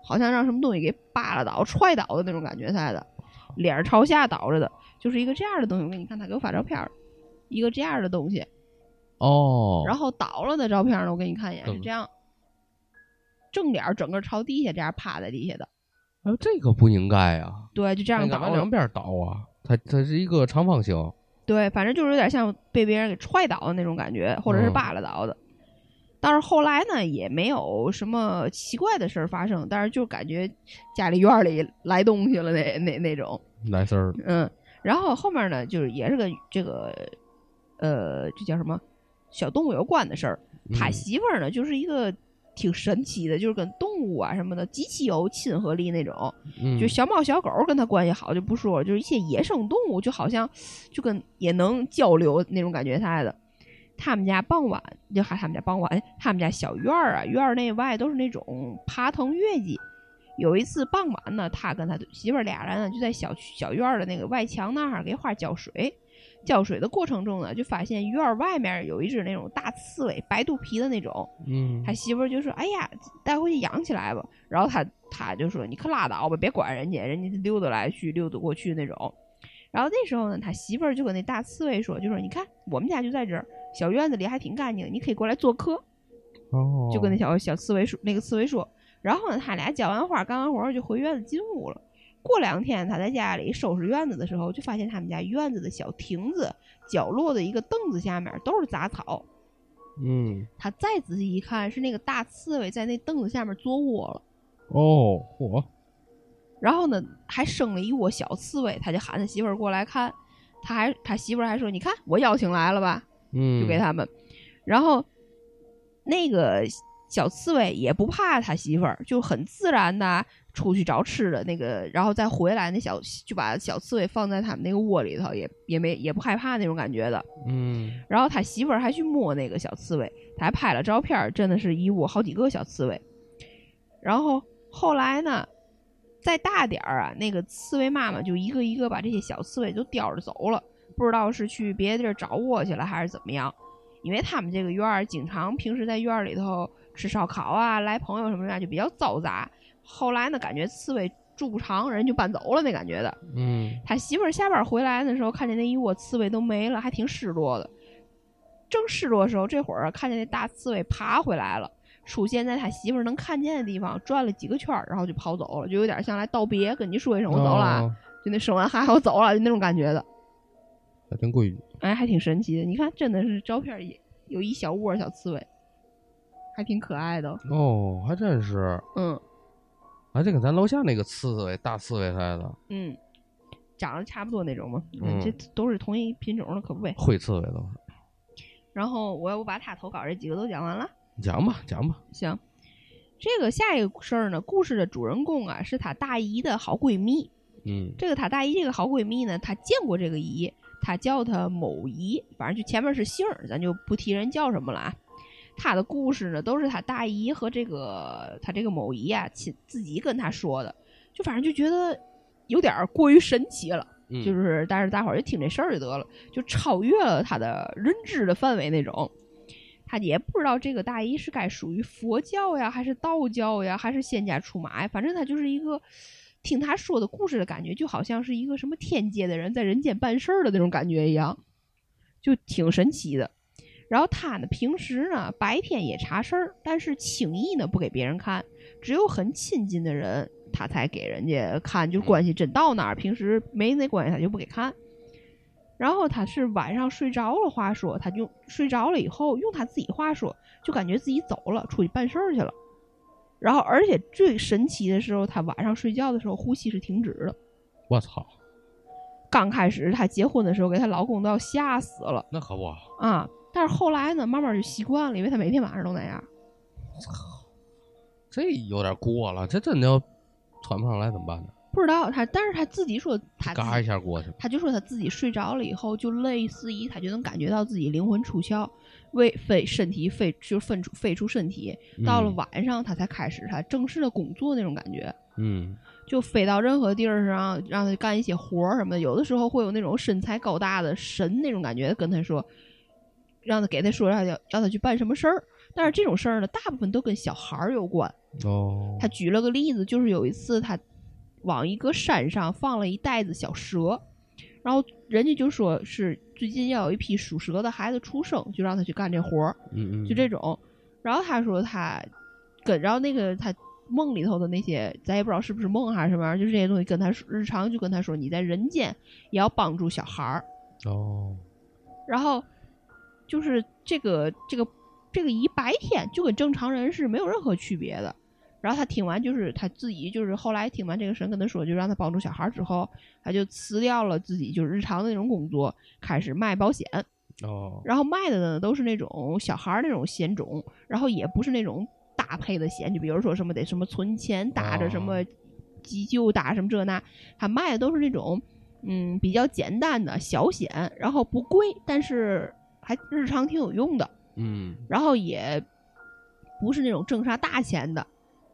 Speaker 2: 好像让什么东西给扒拉倒、踹倒的那种感觉似的，脸朝下倒着的，就是一个这样的东西。我给你看，他给我发照片儿，一个这样的东西。
Speaker 1: 哦，
Speaker 2: 然后倒了的照片呢，我给你看一眼，是
Speaker 1: 嗯
Speaker 2: 这样，正脸整个朝地下这样趴在地下的，
Speaker 1: 哎，这个不应该啊，
Speaker 2: 对，就这样倒
Speaker 1: 两边倒啊。它它是一个长方形，
Speaker 2: 对，反正就是有点像被别人给踹倒的那种感觉，或者是
Speaker 1: 嗯
Speaker 2: 扒拉倒的。但是后来呢，也没有什么奇怪的事儿发生，但是就感觉家里院儿里来东西了那那那种，
Speaker 1: 来事儿。
Speaker 2: 嗯。然后后面呢，就是也是跟这个呃，这叫什么小动物有关的事儿。他
Speaker 1: 嗯
Speaker 2: 媳妇儿呢，就是一个挺神奇的，就是跟动物啊什么的极其有亲和力那种。
Speaker 1: 嗯，
Speaker 2: 就小猫小狗跟他关系好就不说了，就是一些野生动物就好像就跟也能交流那种感觉似的。他们家傍晚就还他们家傍晚，他们家小院儿啊，院儿内外都是那种爬藤月季。有一次傍晚呢，他跟他媳妇儿俩人呢就在小区小院儿的那个外墙那儿给花浇水。浇水的过程中呢，就发现院儿外面有一只那种大刺猬，白肚皮的那种。
Speaker 1: 嗯，
Speaker 2: 他媳妇儿就说：“哎呀，带回去养起来吧。”然后他他就说：“你可拉倒吧，别管人家，人家溜达来去，溜达过去那种。”然后那时候呢，他媳妇儿就跟那大刺猬说：“就说你看我们家就在这儿，小院子里还挺干净，你可以过来做客。”
Speaker 1: 哦，
Speaker 2: 就跟那小小刺猬说，那个刺猬说。然后呢，他俩浇完花、干完活儿就回院子进屋了。过两天，他在家里收拾院子的时候，就发现他们家院子的小亭子角落的一个凳子下面都是杂草。
Speaker 1: 嗯，
Speaker 2: 他再仔细一看，是那个大刺猬在那凳子下面做窝了。
Speaker 1: 哦，嚯，
Speaker 2: 然后呢，还生了一窝小刺猬，他就喊他媳妇儿过来看。他还他媳妇儿还说：“你看，我邀请来了吧？”
Speaker 1: 嗯，
Speaker 2: 就给他们。然后那个小刺猬也不怕他媳妇儿，就很自然的出去找吃的，那个然后再回来，那小就把小刺猬放在他们那个窝里头，也也没也不害怕那种感觉的。
Speaker 1: 嗯，
Speaker 2: 然后他媳妇儿还去摸那个小刺猬，他还拍了照片儿，真的是一窝好几个小刺猬。然后后来呢，再大点儿啊，那个刺猬妈妈就一个一个把这些小刺猬都叼着走了，不知道是去别的地儿找窝去了还是怎么样。因为他们这个院儿经常平时在院儿里头吃烧烤啊，来朋友什么的就比较嘈杂。后来呢，感觉刺猬住不长，人就搬走了那感觉的。
Speaker 1: 嗯，
Speaker 2: 他媳妇儿下班回来的时候，看见那一窝刺猬都没了，还挺失落的。正失落的时候，这会儿看见那大刺猬爬回来了，出现在他媳妇儿能看见的地方，转了几个圈儿，然后就跑走了，就有点像来道别，跟你说一声我走了啊，
Speaker 1: 哦，
Speaker 2: 就那生完孩子我走了，就那种感觉的。
Speaker 1: 还真规矩。
Speaker 2: 哎，还挺神奇的。你看，真的是照片里有一小窝小刺猬，还挺可爱的。
Speaker 1: 哦，还真是，
Speaker 2: 嗯
Speaker 1: 还这跟咱楼下那个刺猬大刺猬似的，
Speaker 2: 嗯，长得差不多那种嘛。
Speaker 1: 嗯
Speaker 2: 这都是同一品种的，可不呗。
Speaker 1: 灰刺猬都是。
Speaker 2: 然后我要不把他投稿这几个都讲完了。
Speaker 1: 讲吧，讲吧。
Speaker 2: 行，这个下一个事儿呢，故事的主人公啊是她大姨的好闺蜜。
Speaker 1: 嗯
Speaker 2: 这个她大姨这个好闺蜜呢，她见过这个姨，她叫她某姨，反正就前面是姓儿，咱就不提人叫什么了啊。她的故事呢，都是他大姨和这个他这个某姨啊亲自己跟他说的，就反正就觉得有点儿过于神奇了。
Speaker 1: 嗯，
Speaker 2: 就是但是大伙儿就听这事儿就得了，就超越了他的认知的范围那种。他也不知道这个大姨是该属于佛教呀，还是道教呀，还是仙家出马呀，反正他就是一个听他说的故事的感觉，就好像是一个什么天界的人在人间办事儿的那种感觉一样，就挺神奇的。然后他呢，平时呢白天也查事儿，但是轻易呢不给别人看，只有很亲近的人他才给人家看，就关系真到那儿，平时没那关系他就不给看。然后他是晚上睡着了，话说他就睡着了以后，用他自己话说，就感觉自己走了，出去办事儿去了。然后而且最神奇的时候，他晚上睡觉的时候呼吸是停止的。
Speaker 1: 我操，
Speaker 2: 刚开始她结婚的时候，给她老公都要吓死了
Speaker 1: 那可不，
Speaker 2: 啊！但是后来呢，慢慢就习惯了，因为他每天晚上都那样。
Speaker 1: 这有点过了，这真的要喘不上来怎么办呢？
Speaker 2: 不知道他，但是他自己说他
Speaker 1: 嘎一下过去了。
Speaker 2: 他就说他自己睡着了以后，就类似于他就能感觉到自己灵魂出窍，为飞身体飞就分出飞出身体。到了
Speaker 1: 嗯
Speaker 2: 晚上，他才开始他正式的工作那种感觉，
Speaker 1: 嗯
Speaker 2: 就飞到任何地儿上，让他干一些活儿什么的。有的时候会有那种身材高大的神那种感觉，跟他说，让他给他说让他要要他去办什么事儿，但是这种事儿呢，大部分都跟小孩儿有关。
Speaker 1: 哦，
Speaker 2: 他举了个例子，就是有一次他往一个山上放了一袋子小蛇，然后人家就说是最近要有一批属蛇的孩子出生，就让他去干这活儿，
Speaker 1: 嗯嗯，
Speaker 2: 就这种。然后他说他跟然后那个他梦里头的那些，咱也不知道是不是梦还是什么玩意儿，就是这些东西跟他说日常就跟他说，你在人间也要帮助小孩儿。
Speaker 1: 哦，
Speaker 2: 然后就是这个这个这个姨白天就跟正常人是没有任何区别的。然后他听完，就是他自己就是后来听完这个神跟他说，就让他帮助小孩儿之后，他就辞掉了自己就是日常的那种工作，开始卖保险。
Speaker 1: 哦，
Speaker 2: 然后卖的呢都是那种小孩儿那种险种，然后也不是那种搭配的险，就比如说什么得什么存钱打着什么
Speaker 1: 哦
Speaker 2: 急救打什么这那，他卖的都是那种嗯比较简单的小险，然后不贵，但是还日常挺有用的，
Speaker 1: 嗯，
Speaker 2: 然后也不是那种挣啥大钱的，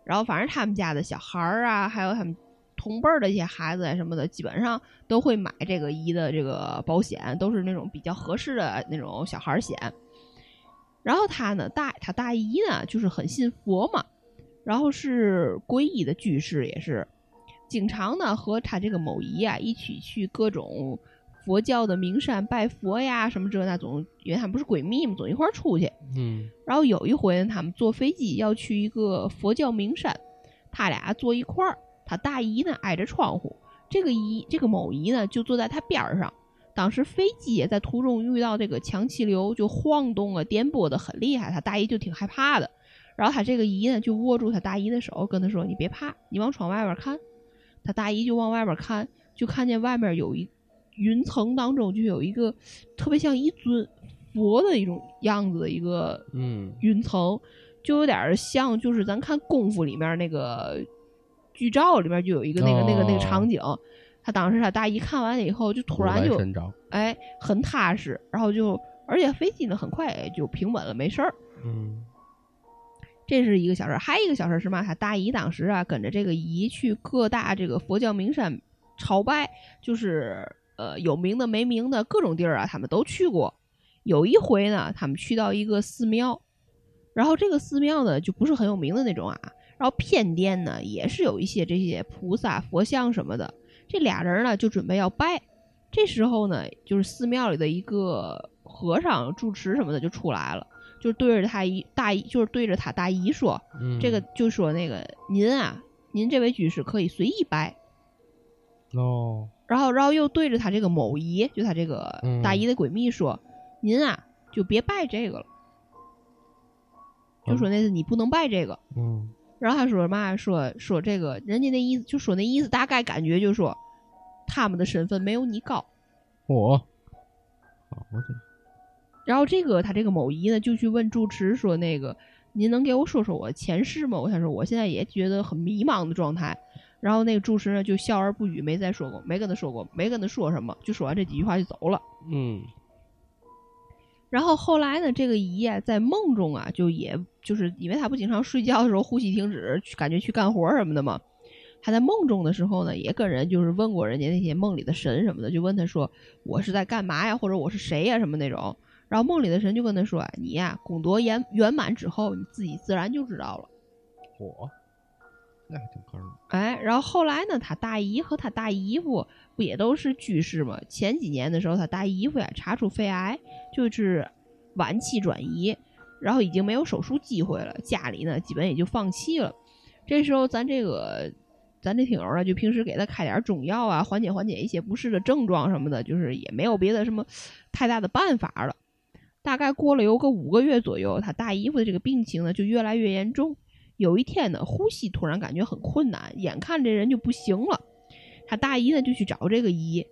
Speaker 2: 然后反正他们家的小孩儿啊，还有他们同辈儿的一些孩子啊什么的，基本上都会买这个姨的这个保险，都是那种比较合适的那种小孩儿险。然后他呢，大他大姨呢，就是很信佛嘛，然后是皈依的居士，也是。经常呢和他这个某姨啊一起去各种佛教的名山拜佛呀，什么这那总，因为他们不是闺蜜嘛，总一块儿出去。
Speaker 1: 嗯，
Speaker 2: 然后有一回呢，他们坐飞机要去一个佛教名山，他俩坐一块儿，他大姨呢挨着窗户，这个姨这个某姨呢就坐在他边儿上。当时飞机也在途中遇到这个强气流，就晃动啊、颠簸的很厉害，他大姨就挺害怕的。然后他这个姨呢就握住他大姨的手，跟他说：“你别怕，你往窗外边看。”他大姨就往外边看，就看见外面有一云层当中就有一个特别像一尊佛的一种样子的一个
Speaker 1: 嗯，
Speaker 2: 云层，就有点儿像就是咱看功夫里面那个剧照里面就有一个那个、那个那个场景。他当时他大姨看完了以后，就突然就哎很踏实，然后就而且飞机呢很快就平稳了，没事儿。
Speaker 1: 嗯，
Speaker 2: 这是一个小事儿，还有一个小事儿是嘛？他大姨当时啊跟着这个姨去各大这个佛教名山朝拜，就是呃有名的没名的各种地儿啊，他们都去过。有一回呢，他们去到一个寺庙，然后这个寺庙呢就不是很有名的那种啊，然后偏殿呢也是有一些这些菩萨佛像什么的。这俩人呢就准备要拜，这时候呢就是寺庙里的一个和尚住持什么的就出来了。就对着他姨大姨，就是对着他大姨说，
Speaker 1: 嗯
Speaker 2: 这个就说那个您啊，您这位居士可以随意拜，
Speaker 1: 哦，
Speaker 2: 然后然后又对着他这个某姨，就他这个
Speaker 1: 嗯
Speaker 2: 大姨的闺蜜说，您啊就别拜这个了，就说那是你不能拜这个。
Speaker 1: 嗯，
Speaker 2: 然后他说嘛，说说这个人家那意思，就说那意思大概感觉就是说，他们的身份没有你高。
Speaker 1: 我，好的，
Speaker 2: 然后这个他这个某姨呢，就去问住持说：“那个，您能给我说说我前世吗？”我想说：“我现在也觉得很迷茫的状态。”然后那个住持呢就笑而不语，没再说过，没跟他说过，没跟他说什么，就说完这几句话就走了。
Speaker 1: 嗯，
Speaker 2: 然后后来呢，这个姨啊，在梦中啊，就也就是因为她不经常睡觉的时候呼吸停止，去感觉去干活什么的嘛。她在梦中的时候呢，也跟人就是问过人家那些梦里的神什么的，就问他说我是在干嘛呀，或者我是谁呀什么那种。然后梦里的神就跟他说，你呀功德圆圆满之后，你自己自然就知道了。
Speaker 1: 我，那还挺坑，
Speaker 2: 哎，然后后来呢，他大姨和他大姨夫不也都是居士吗？前几年的时候，他大姨夫呀查出肺癌，就是晚期转移，然后已经没有手术机会了，家里呢基本也就放弃了。这时候咱这个咱这听友呢，就平时给他开点中药啊，缓解缓解一些不适的症状什么的，就是也没有别的什么太大的办法了。大概过了有个五个月左右，他大姨夫的这个病情呢就越来越严重。有一天呢，呼吸突然感觉很困难，眼看这人就不行了。他大姨呢就去找这个姨。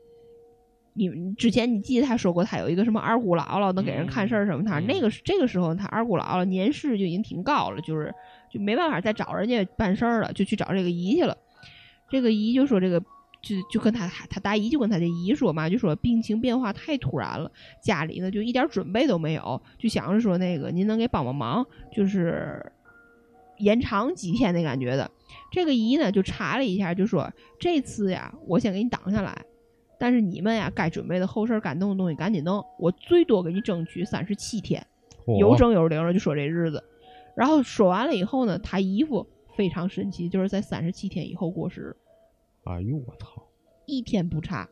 Speaker 2: 你们之前你记得他说过，他有一个什么二姑姥姥能给人看事儿什么？他
Speaker 1: 嗯
Speaker 2: 那个是这个时候，他二姑姥姥年事就已经挺高了，就是就没办法再找人家办事儿了，就去找这个姨去了。这个姨就说这个就就跟他他大姨就跟他这姨说嘛，就说病情变化太突然了，家里呢就一点准备都没有，就想着说那个您能给帮帮忙，就是延长几天的感觉的。这个姨呢就查了一下，就说这次呀，我先给你挡下来，但是你们呀该准备的后事儿该弄的东西赶紧弄，我最多给你争取三十七天，有
Speaker 1: 嚯
Speaker 2: 整有零的就说这日子。然后说完了以后呢，他姨夫非常神奇，就是在三十七天以后过世，
Speaker 1: 哎呦我操，
Speaker 2: 一天不差。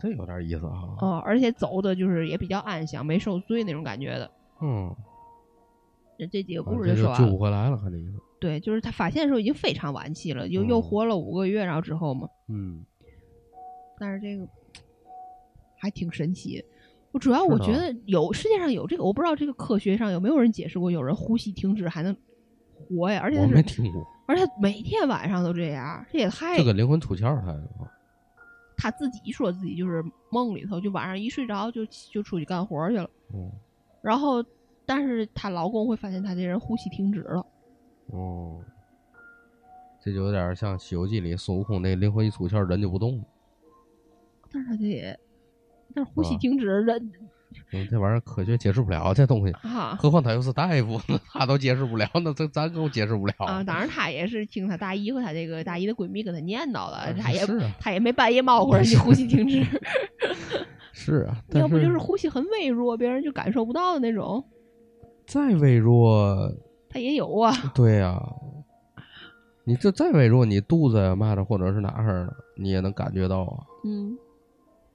Speaker 1: 这有点意思啊。
Speaker 2: 哦，而且走的就是也比较安详，没受罪那种感觉的。
Speaker 1: 嗯，
Speaker 2: 这这几个
Speaker 1: 啊
Speaker 2: 故事
Speaker 1: 就
Speaker 2: 说完了。
Speaker 1: 不回来了，看这意思。
Speaker 2: 对，就是他发现的时候已经非常晚期了，又又
Speaker 1: 嗯
Speaker 2: 活了五个月，然后之后嘛，
Speaker 1: 嗯，
Speaker 2: 但是这个还挺神奇。我主要我觉得有世界上有这个，我不知道这个科学上有没有人解释过，有人呼吸停止还能活呀？而且
Speaker 1: 我
Speaker 2: 他是，
Speaker 1: 没听过，
Speaker 2: 而且他每天晚上都这样，这也太
Speaker 1: 这个灵魂出窍儿他
Speaker 2: 他自己说自己就是梦里头，就晚上一睡着就就出去干活去了，
Speaker 1: 嗯
Speaker 2: 然后但是她老公会发现她这人呼吸停止了。
Speaker 1: 哦，这就有点像《西游记》里孙悟空那灵魂一出窍人就不动了。
Speaker 2: 但是他得，但是呼吸停止人
Speaker 1: 嗯，这玩意儿科学解释不了这东西，
Speaker 2: 啊
Speaker 1: 何况他又是大夫，他都解释不了，那这咱更解释不了
Speaker 2: 啊！当然，他也是听他大姨和他这个大姨的闺蜜跟他念叨了，
Speaker 1: 啊
Speaker 2: 他也
Speaker 1: 是啊
Speaker 2: 他也没半夜猫会儿你呼吸停止，
Speaker 1: 是啊，但
Speaker 2: 要不就是呼吸很微弱，别人就感受不到的那种，
Speaker 1: 再微弱，
Speaker 2: 他也有啊。
Speaker 1: 对呀、你这再微弱，你肚子呀嘛的，或者是哪儿的，你也能感觉到啊。
Speaker 2: 嗯，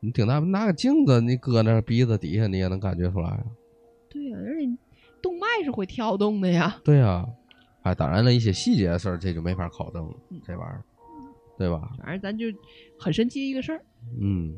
Speaker 1: 你挺大拿个镜子，你搁那鼻子底下，你也能感觉出来啊。
Speaker 2: 对呀、而且动脉是会跳动的呀。
Speaker 1: 对呀、哎，当然了，一些细节的事儿，这就没法考证了，这玩意儿，对吧？
Speaker 2: 反正咱就很神奇一个事儿。
Speaker 1: 嗯，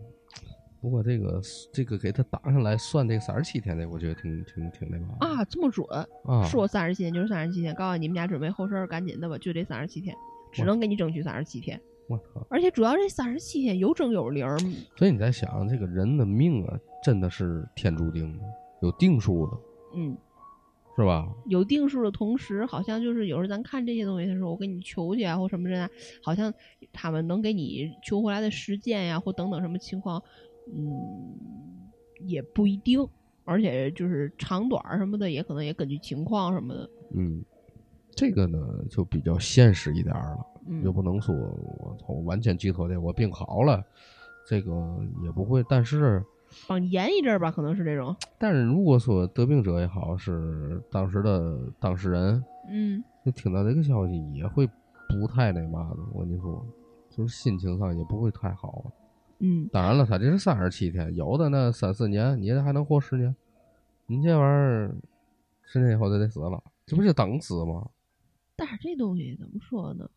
Speaker 1: 不过这个这个给他打上来算这个三十七天的，我觉得挺挺挺那嘛
Speaker 2: 啊，这么准，
Speaker 1: 啊，
Speaker 2: 说三十七天就是三十七天，告诉你们家准备后事儿，赶紧的吧，就这三十七天，只能给你争取三十七天。
Speaker 1: 我操！
Speaker 2: 而且主要这三十七天有整有零，
Speaker 1: 所以你在想，这个人的命啊，真的是天注定的，有定数的，
Speaker 2: 嗯，
Speaker 1: 是吧？
Speaker 2: 有定数的同时，好像就是有时候咱看这些东西的时候，我给你求去啊，或什么的，好像他们能给你求回来的时间呀，或等等什么情况，嗯，也不一定。而且就是长短什么的，也可能也根据情况什么的。
Speaker 1: 嗯，这个呢就比较现实一点儿了，
Speaker 2: 嗯，
Speaker 1: 就不能说我操完全寄托在我病好了，这个也不会。但是，
Speaker 2: 帮你延一阵儿吧，可能是这种。
Speaker 1: 但是如果说得病者也好，是当时的当事人，
Speaker 2: 嗯，
Speaker 1: 就听到这个消息也会不太那嘛的。我跟你说，就是心情上也不会太好。
Speaker 2: 嗯，
Speaker 1: 当然了，他这是三十七天，有的那三四年，你这还能活十年，你这玩意儿十年以后就得死了，这不就等死吗？
Speaker 2: 但是这东西怎么说呢？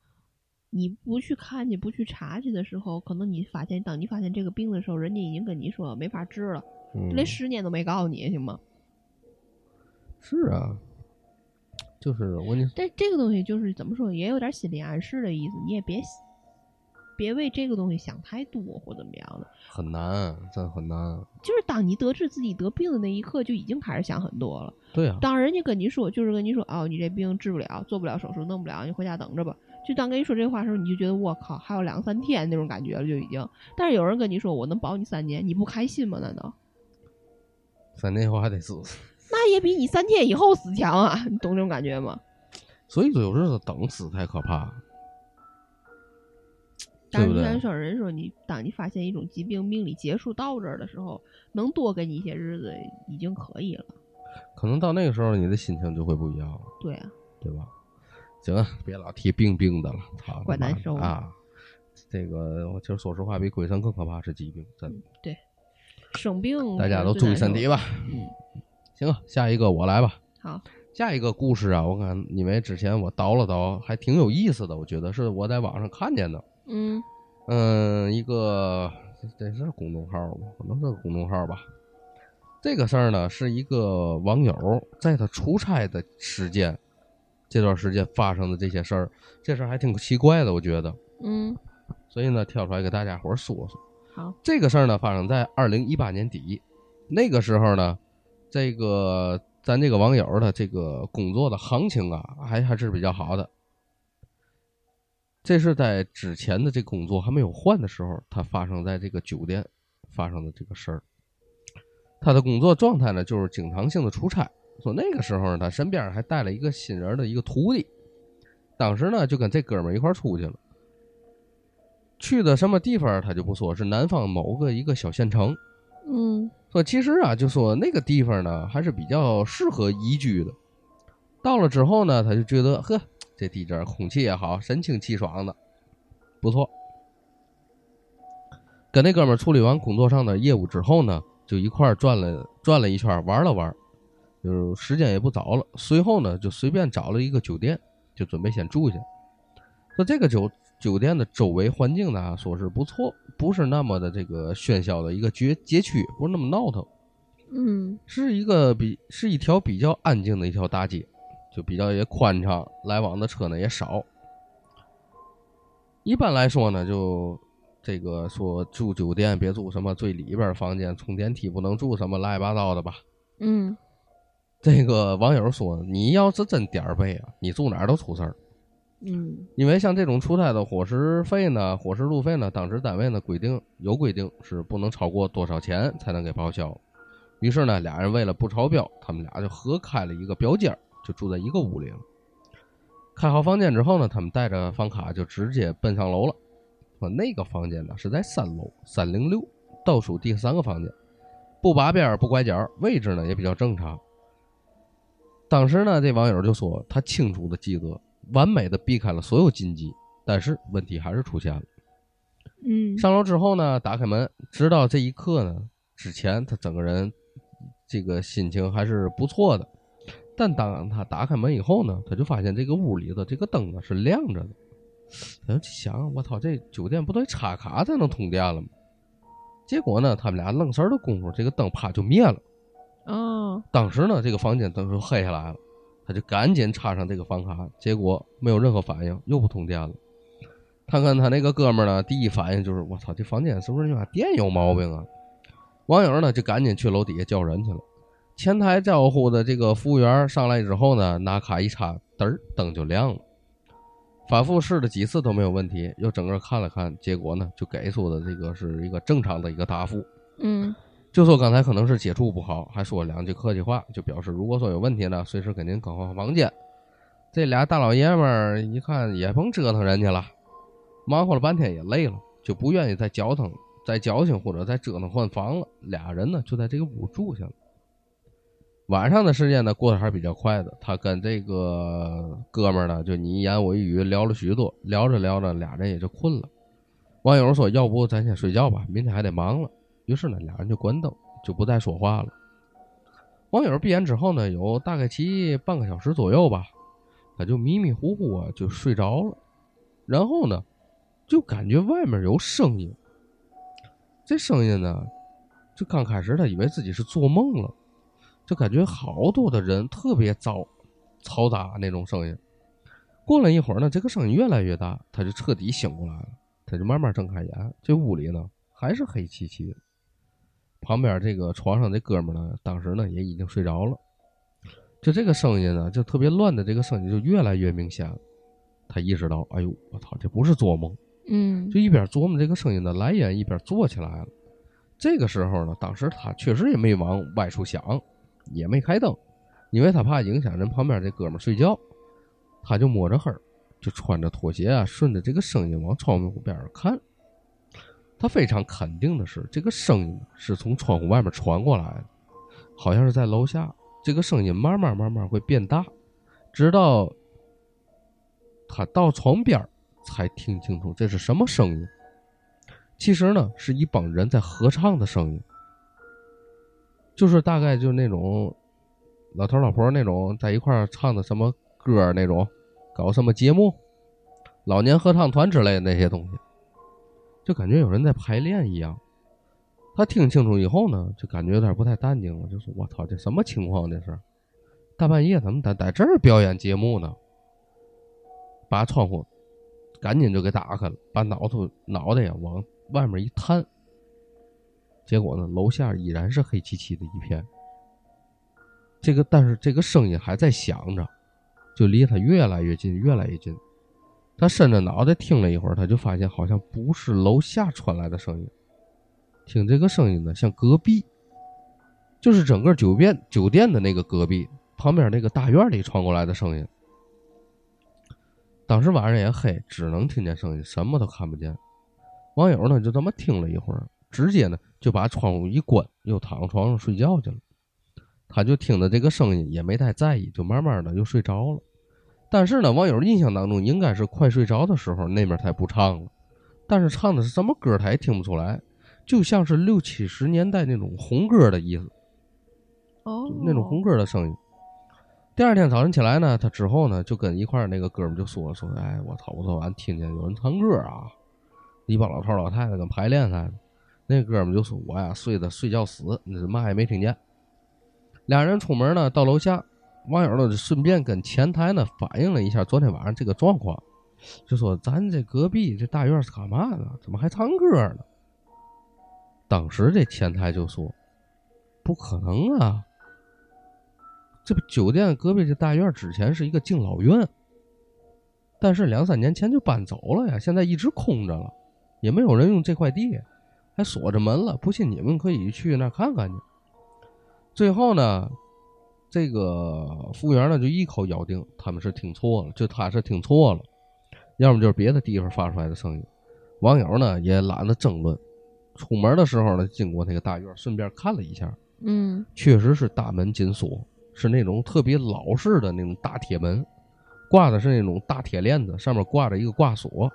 Speaker 2: 你不去看你，不去查去的时候，可能你发现，当你发现这个病的时候，人家已经跟你说没法治了，
Speaker 1: 嗯，
Speaker 2: 连十年都没告诉你，行吗？
Speaker 1: 是啊，就是我跟你
Speaker 2: 但这个东西就是怎么说，也有点心理暗示的意思，你也别别为这个东西想太多或怎么样的。
Speaker 1: 很难，真很难。
Speaker 2: 就是当你得知自己得病的那一刻，就已经开始想很多了。
Speaker 1: 对啊，
Speaker 2: 当人家跟你说，就是跟你说，哦，你这病治不了，做不了手术，弄不了，你回家等着吧。就当跟你说这话的时候，你就觉得我靠，还有两三天那种感觉了，就已经。但是有人跟你说，我能保你三年，你不开心吗？难道？
Speaker 1: 三年以后还得死，
Speaker 2: 那也比你三天以后死强啊！你懂这种感觉吗？
Speaker 1: 所以说有时候等死才可怕，
Speaker 2: 但是你看，？有人说你，当你发现一种疾病命里结束到这儿的时候，能多给你一些日子已经可以了。
Speaker 1: 可能到那个时候，你的心情就会不一样了，
Speaker 2: 对啊，
Speaker 1: 对吧？行啊，别老提病病的了，操，
Speaker 2: 怪难受
Speaker 1: 的啊！这个，我其实说实话，比鬼神更可怕是疾病，真的。
Speaker 2: 对，生病
Speaker 1: 大家都注意身体
Speaker 2: 吧。嗯，
Speaker 1: 行啊，下一个我来吧。
Speaker 2: 好，
Speaker 1: 下一个故事啊，我看因为之前我倒了倒，还挺有意思的，我觉得是我在网上看见的。
Speaker 2: 嗯
Speaker 1: 嗯，一个这是公众号吧？可能是个公众号吧。这个事儿呢，是一个网友在他出差的时间，这段时间发生的这些事儿，这事儿还挺奇怪的，我觉得。
Speaker 2: 嗯，
Speaker 1: 所以呢，挑出来给大家伙儿说说。
Speaker 2: 好，
Speaker 1: 这个事儿呢，发生在二零一八年底，那个时候呢，这个咱这个网友的这个工作的行情啊，还还是比较好的。这是在之前的这工作还没有换的时候，他发生在这个酒店发生的这个事儿。他的工作状态呢，就是经常性的出差。说那个时候呢，他身边还带了一个新人的一个徒弟，当时呢就跟这哥们儿一块儿出去了。去的什么地方他就不说，是南方某个一个小县城。
Speaker 2: 嗯
Speaker 1: 说其实啊，就说那个地方呢，还是比较适合宜居的。到了之后呢，他就觉得呵，这地界儿空气也好，神清气爽的，不错。跟那哥们儿处理完工作上的业务之后呢，就一块儿转了转了一圈，玩了玩，就是时间也不早了。随后呢，就随便找了一个酒店，就准备先住下。说这个酒酒店的周围环境呢，说是不错，不是那么的这个喧嚣的一个街街区，不是那么闹腾，
Speaker 2: 嗯
Speaker 1: 是一个比是一条比较安静的一条大街，就比较也宽敞，来往的车呢也少。一般来说呢，就这个说住酒店别住什么最里边房间，冲电梯不能住什么乱七八糟的吧。
Speaker 2: 嗯
Speaker 1: 这个网友说，你要是真点儿背啊，你住哪儿都出事儿。
Speaker 2: 嗯
Speaker 1: 因为像这种出差的伙食费呢、伙食路费呢，当时单位呢规定有规定是不能超过多少钱才能给报销。于是呢，俩人为了不超标，他们俩就合开了一个标间儿，就住在一个屋里了。开好房间之后呢，他们带着房卡就直接奔上楼了。说那个房间呢是在三楼三零六倒数第三个房间，不拔边不拐角，位置呢也比较正常。当时呢，这网友就说他清楚的记得，完美的避开了所有禁忌，但是问题还是出现了。
Speaker 2: 嗯
Speaker 1: 上楼之后呢，打开门，直到这一刻呢，之前他整个人这个心情还是不错的。但当他打开门以后呢，他就发现这个屋里的这个灯啊是亮着的。他就想，我操，这酒店不得插卡才能通电了吗？结果呢，他们俩愣神的功夫，这个灯啪就灭了。
Speaker 2: 哦
Speaker 1: 当时呢，这个房间灯就黑下来了，他就赶紧插上这个房卡，结果没有任何反应，又不通电了。他跟他那个哥们儿呢，第一反应就是我操，这房间是不是你妈电有毛病啊？网友呢就赶紧去楼底下叫人去了。前台招呼的这个服务员上来之后呢，拿卡一插，嘚儿灯就亮了。反复试了几次都没有问题，又整个看了看，结果呢就给出的这个是一个正常的一个答复。
Speaker 2: 嗯
Speaker 1: 就说刚才可能是接触不好，还说两句客气话，就表示如果说有问题呢，随时给您更换房间。这俩大老爷们儿一看也甭折腾人家了，忙活了半天也累了，就不愿意再搅腾、再矫情或者再折腾换房了。俩人呢就在这个屋住下了。晚上的时间呢过得还是比较快的，他跟这个哥们儿呢就你一言我一语聊了许多，聊着聊着俩人也就困了。网友说：“要不咱先睡觉吧，明天还得忙了。”于是呢，俩人就关灯，就不再说话了。网友闭眼之后呢，有大概其半个小时左右吧，他就迷迷糊糊啊就睡着了。然后呢，就感觉外面有声音。这声音呢，就刚开始他以为自己是做梦了，就感觉好多的人特别嘈、嘈杂那种声音。过了一会儿呢，这个声音越来越大，他就彻底醒过来了。他就慢慢睁开眼，这屋里呢还是黑漆漆的。旁边这个床上这哥们呢，当时呢也已经睡着了。就这个声音呢，就特别乱的这个声音就越来越明显了。他意识到，哎呦，我操，这不是做梦。
Speaker 2: 嗯
Speaker 1: 就一边琢磨这个声音的来源，一边坐起来了。这个时候呢，当时他确实也没往歪处想，也没开灯，因为他怕影响人旁边这哥们睡觉。他就摸着黑，就穿着拖鞋啊，顺着这个声音往窗户边儿看。他非常肯定的是，这个声音是从窗户外面传过来的，好像是在楼下。这个声音慢慢慢慢会变大，直到他到床边才听清楚这是什么声音。其实呢，是一帮人在合唱的声音，就是大概就是那种老头老婆那种在一块儿唱的什么歌那种，搞什么节目，老年合唱团之类的那些东西，就感觉有人在排练一样。他听清楚以后呢，就感觉有点不太淡定了，就说：“我操，这什么情况？这是大半夜怎么在在这儿表演节目呢？”把窗户赶紧就给打开了，把脑头脑袋呀往外面一探，结果呢，楼下依然是黑漆漆的一片。这个但是这个声音还在响着，就离他越来越近，越来越近。他伸着脑袋听了一会儿，他就发现好像不是楼下传来的声音，听这个声音呢，像隔壁，就是整个酒店酒店的那个隔壁旁边那个大院里传过来的声音。当时晚上也黑，只能听见声音，什么都看不见。网友呢就这么听了一会儿，直接呢就把窗户一关，又躺床上睡觉去了。他就听着这个声音，也没太在意，就慢慢的又睡着了。但是呢，网友印象当中应该是快睡着的时候，那边才不唱了。但是唱的是什么歌，他也听不出来，就像是六七十年代那种红歌的意思，
Speaker 2: 哦，
Speaker 1: 那种红歌的声音。第二天早晨起来呢，他之后呢就跟一块儿那个哥们就说说，哎，我操，我昨晚听见有人唱歌啊，一帮老头老太太跟排练似的。那哥们就说，我呀睡的睡觉死，那嘛也没听见。俩人出门呢，到楼下，网友呢就顺便跟前台呢反映了一下昨天晚上这个状况，就说咱这隔壁这大院是干嘛呢？怎么还唱歌呢？当时这前台就说，不可能啊，这不酒店隔壁这大院之前是一个敬老院，但是两三年前就搬走了呀，现在一直空着了，也没有人用这块地，还锁着门了。不信你们可以去那儿看看去。最后呢，这个服务员呢就一口咬定他们是听错了，就他是听错了，要么就是别的地方发出来的声音。网友呢也懒得争论，出门的时候呢经过那个大院，顺便看了一下，
Speaker 2: 嗯
Speaker 1: 确实是大门紧锁，是那种特别老式的那种大铁门，挂的是那种大铁链子，上面挂着一个挂锁。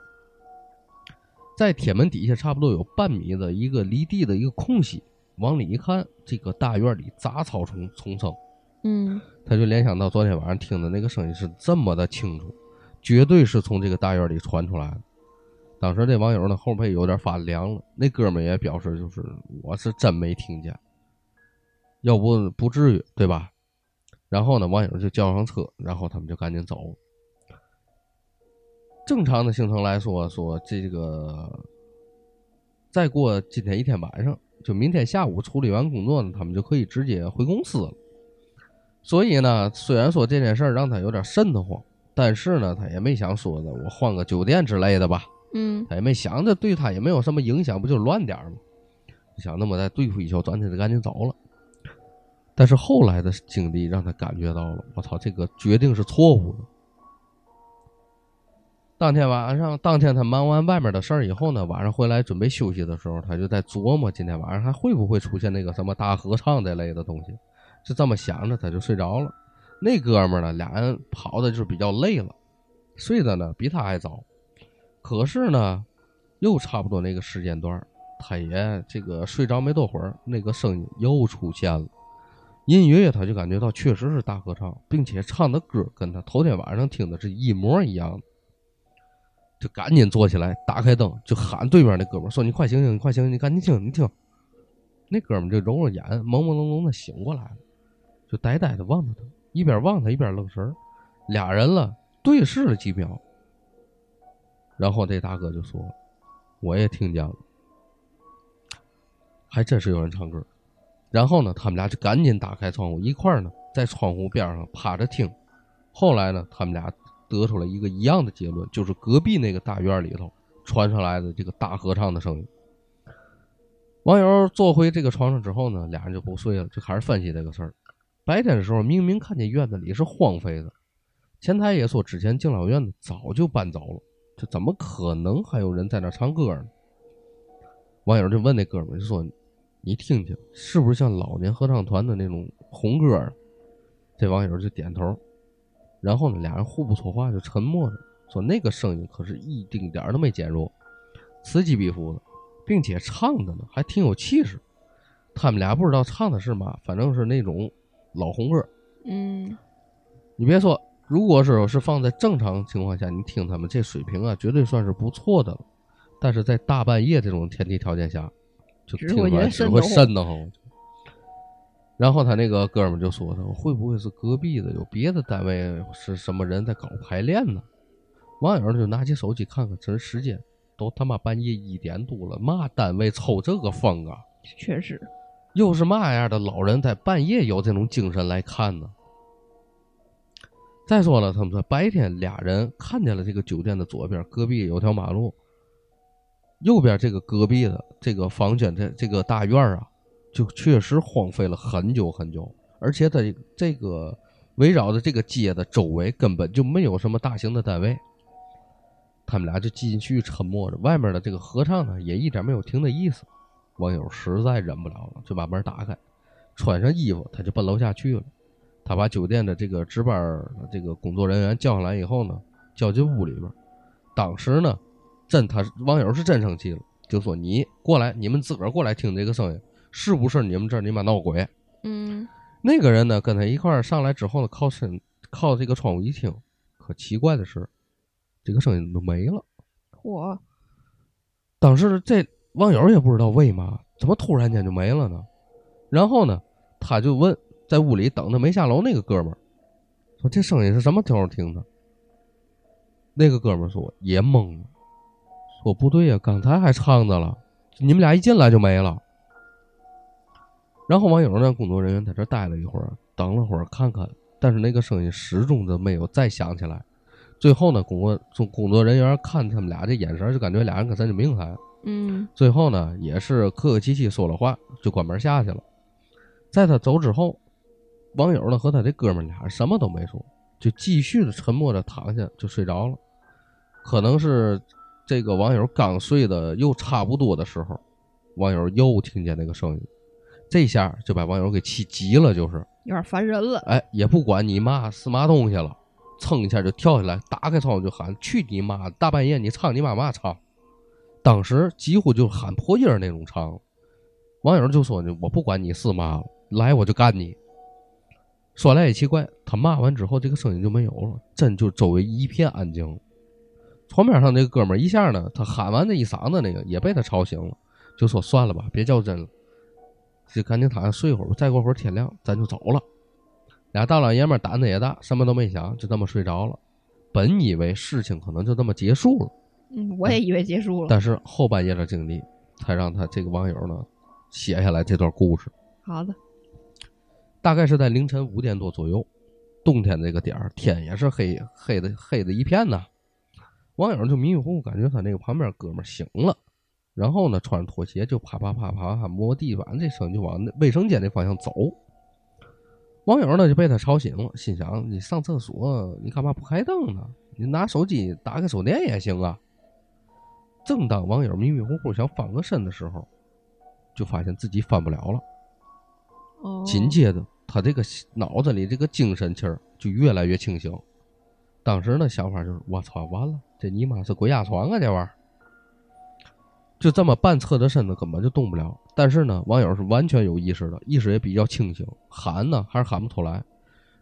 Speaker 1: 在铁门底下差不多有半米的一个离地的一个空隙，往里一看，这个大院里杂草丛丛生，
Speaker 2: 嗯
Speaker 1: 他就联想到昨天晚上听的那个声音是这么的清楚，绝对是从这个大院里传出来的。当时这网友呢后背有点发凉了，那哥们也表示就是我是真没听见，要不不至于对吧？然后呢，网友就叫上车，然后他们就赶紧走。正常的行程来说，说这个再过今天一天晚上，就明天下午处理完工作呢，他们就可以直接回公司了。所以呢，虽然说这件事儿让他有点瘆得慌，但是呢，他也没想说的我换个酒店之类的吧，
Speaker 2: 嗯
Speaker 1: 他也没想着对他也没有什么影响，不就乱点儿吗？就想那么再对付一宿，转天就赶紧走了。但是后来的经历让他感觉到了，我操，这个决定是错误的。当天晚上，当天他忙完外面的事儿以后呢，晚上回来准备休息的时候，他就在琢磨今天晚上还会不会出现那个什么大合唱这类的东西，就这么想着他就睡着了。那哥们儿呢，俩人跑的就是比较累了，睡的呢比他还早。可是呢，又差不多那个时间段，他也这个睡着没多会儿，那个声音又出现了。隐约约他就感觉到确实是大合唱，并且唱的歌跟他头天晚上听的是一模一样的。就赶紧坐起来，打开灯，就喊对面那哥们儿说：“你快醒醒，你快醒醒，你赶紧听，你听。”那哥们儿就揉揉眼，朦朦胧胧的醒过来了，就呆呆的望着他，一边望他一边愣神儿。俩人了对视了几秒，然后这大哥就说：“我也听见了，还真是有人唱歌。”然后呢，他们俩就赶紧打开窗户，一块儿呢在窗户边上趴着听。后来呢，他们俩得出了一个一样的结论，就是隔壁那个大院里头传上来的这个大合唱的声音。网友坐回这个床上之后呢，俩人就不睡了，就开始分析这个事儿。白天的时候明明看见院子里是荒废的，前台也说之前敬老院的早就搬走了，这怎么可能还有人在那唱歌呢？网友就问那哥们儿，就说：“你听听，是不是像老年合唱团的那种红歌？”这网友就点头。然后呢，俩人互不说话，就沉默着，说那个声音可是一丁点儿都没减弱，此起彼伏的，并且唱的呢还挺有气势。他们俩不知道唱的是嘛，反正是那种老红歌。
Speaker 2: 嗯
Speaker 1: 你别说，如果是是放在正常情况下，你听他们这水平啊，绝对算是不错的了。但是在大半夜这种天气条件下，就听出来只会
Speaker 2: 瘆得慌。
Speaker 1: 然后他那个哥们儿就说：“他会不会是隔壁的有别的单位是什么人在搞排练呢？”网友就拿起手机看看，真时间都他妈半夜一点多了，嘛单位抽这个风啊？
Speaker 2: 确实，
Speaker 1: 又是嘛样的老人在半夜有这种精神来看呢？再说了，他们说白天俩人看见了这个酒店的左边隔壁有条马路，右边这个隔壁的这个房间这这个大院啊，就确实荒废了很久很久，而且在这个围绕着这个街的周围根本就没有什么大型的单位。他们俩就继续沉默着，外面的这个合唱呢也一点没有停的意思。网友实在忍不了了，就把门打开，穿上衣服，他就奔楼下去了。他把酒店的这个值班这个工作人员叫上来以后呢，叫进屋里边。当时呢，真他网友是真生气了，就说：“你过来，你们自个儿过来听这个声音，是不是你们这儿你妈闹鬼？”
Speaker 2: 嗯
Speaker 1: 那个人呢，跟他一块儿上来之后呢，靠身靠这个窗户一听，可奇怪的是，这个声音都没了。
Speaker 2: 我，
Speaker 1: 当时这网友也不知道为嘛，怎么突然间就没了呢？然后呢，他就问在屋里等他没下楼那个哥们儿，说这声音是什么时候听的？那个哥们儿说也懵了，说不对呀、刚才还唱着了，你们俩一进来就没了。然后网友呢，工作人员在这待了一会儿，等了会儿看看，但是那个声音始终都没有再响起来。最后呢，工作工工作人员看他们俩这眼神，就感觉俩人可神经病似的。
Speaker 2: 嗯
Speaker 1: 最后呢，也是客客气气说了话，就关门下去了。在他走之后，网友呢和他这哥们俩什么都没说，就继续的沉默着躺下就睡着了。可能是这个网友刚睡的又差不多的时候，网友又听见那个声音，这下就把网友给气急了，就是
Speaker 2: 有点烦人了。
Speaker 1: 哎，也不管你妈是嘛东西了，蹭一下就跳下来，打开窗户就喊：“去你妈！大半夜你唱你妈嘛唱？”当时几乎就喊破音儿那种唱。网友就说呢：“我不管你是嘛了，来我就干你。”说来也奇怪，他骂完之后，这个声音就没有了，真就周围一片安静。床边上那个哥们儿一下呢，他喊完这一嗓子，那个也被他吵醒了，就说：“算了吧，别较真了，就赶紧躺下睡会儿吧，再过会儿天亮咱就走了。”俩大老爷们儿胆子也大，什么都没想，就这么睡着了。本以为事情可能就这么结束了，
Speaker 2: 嗯，我也以为结束了。
Speaker 1: 但是后半夜的经历才让他这个网友呢写下来这段故事。
Speaker 2: 好的，
Speaker 1: 大概是在凌晨五点多左右，冬天这个点儿，天也是黑黑的黑的一片呐。网友就迷迷糊糊感觉他那个旁边哥们儿醒了，然后呢穿着拖鞋就啪啪啪啪啪摸地板，这声就往那卫生间那方向走。网友呢就被他吵醒了，心想：你上厕所你干嘛不开灯呢？你拿手机打开手电也行啊。正当网友迷迷糊糊想翻个身的时候，就发现自己翻不了了。
Speaker 2: 哦，
Speaker 1: 紧接着他这个脑子里这个精神气儿就越来越清醒。当时呢想法就是：我操，完了，这尼玛是鬼压床啊！这玩意儿，就这么半侧着身子，根本就动不了。但是呢，网友是完全有意识的，意识也比较清醒，喊呢还是喊不出来。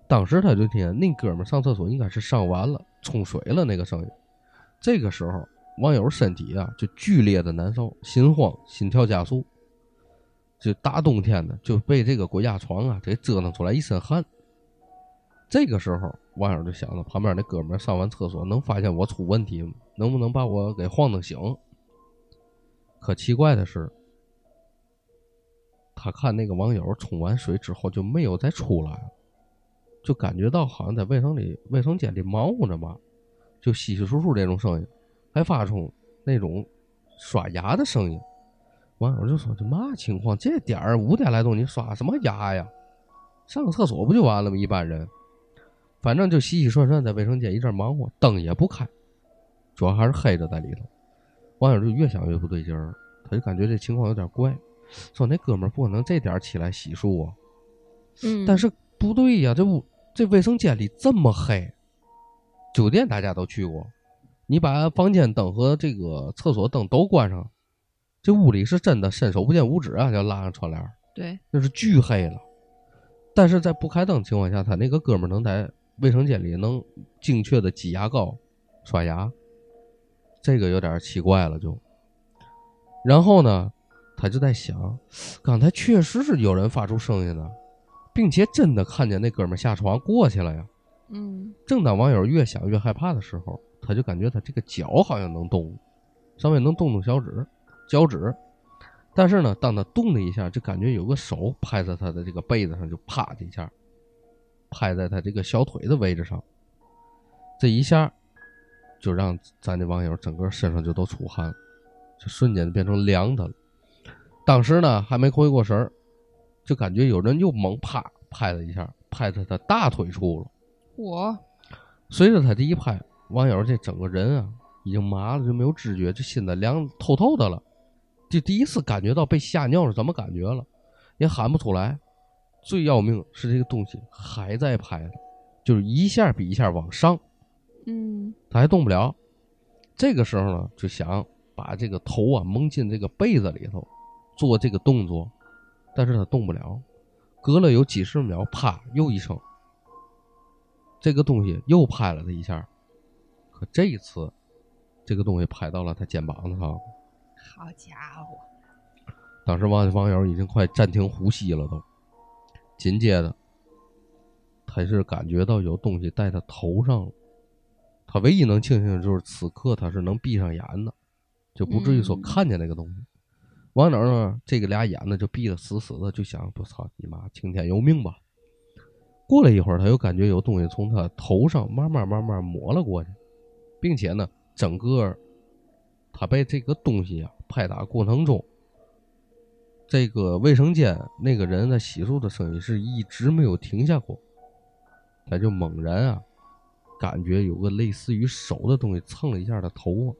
Speaker 1: 当时他就听见那哥们上厕所应该是上完了冲水了那个声音。这个时候，网友身体啊就剧烈的难受，心慌，心跳加速。就大冬天的就被这个鬼压床啊给折腾出来一身汗。这个时候，网友就想着旁边那哥们上完厕所能发现我出问题吗？能不能把我给晃腾醒？可奇怪的是，他看那个网友冲完水之后就没有再出来了，就感觉到好像在卫生里卫生间里忙活着嘛，就稀稀疏疏这种声音，还发出那种刷牙的声音。网友就说：“这嘛情况？这点儿五点来钟，你刷什么牙呀？上个厕所不就完了吗？一般人，反正就洗洗涮涮在卫生间一阵忙活，灯也不开，主要还是黑着在里头。网友就越想越不对劲儿，他就感觉这情况有点怪，说那哥们儿不可能这点起来洗漱啊。
Speaker 2: 嗯，
Speaker 1: 但是不对呀，这屋这卫生间里这么黑，酒店大家都去过，你把房间灯和这个厕所灯都关上，这屋里是真的伸手不见五指啊！就拉上窗帘，
Speaker 2: 对，
Speaker 1: 那是巨黑了。但是在不开灯情况下，他那个哥们儿能在卫生间里能精确的挤牙膏、刷牙，这个有点奇怪了就。然后呢，他就在想，刚才确实是有人发出声音的，并且真的看见那哥们儿下床过去了呀。
Speaker 2: 嗯
Speaker 1: 正当网友越想越害怕的时候，他就感觉他这个脚好像能动，稍微能动动小指、脚趾。但是呢，当他动了一下，就感觉有个手拍在他的这个被子上，就啪的一下，拍在他这个小腿的位置上。这一下，就让咱这网友整个身上就都出汗了，就瞬间变成凉的了。当时呢，还没回过神儿，就感觉有人又猛啪拍了一下，拍在他大腿处了。
Speaker 2: 我
Speaker 1: 随着他这一拍，网友这整个人啊已经麻了，就没有知觉，这心的凉透透的了，就第一次感觉到被吓尿是怎么感觉了，也喊不出来，最要命是这个东西还在拍，就是一下比一下往上，
Speaker 2: 嗯
Speaker 1: 他还动不了。这个时候呢，就想把这个头啊蒙进这个被子里头，做这个动作，但是他动不了。隔了有几十秒，啪，又一声，这个东西又拍了他一下，可这一次，这个东西拍到了他肩膀上。
Speaker 2: 好家伙，
Speaker 1: 当时网网友已经快暂停呼吸了都。紧接着，他是感觉到有东西在他头上了。他唯一能庆幸的就是此刻他是能闭上眼的，就不至于说
Speaker 2: 嗯
Speaker 1: 看见那个东西。网友呢，这个俩眼呢就闭得死死的，就想：我操你妈，听天由命吧。过了一会儿，他又感觉有东西从他头上慢慢慢慢抹了过去，并且呢，整个他被这个东西啊拍打过程中，这个卫生间那个人在洗漱的声音是一直没有停下过，他就猛然啊，感觉有个类似于手的东西蹭了一下他头发，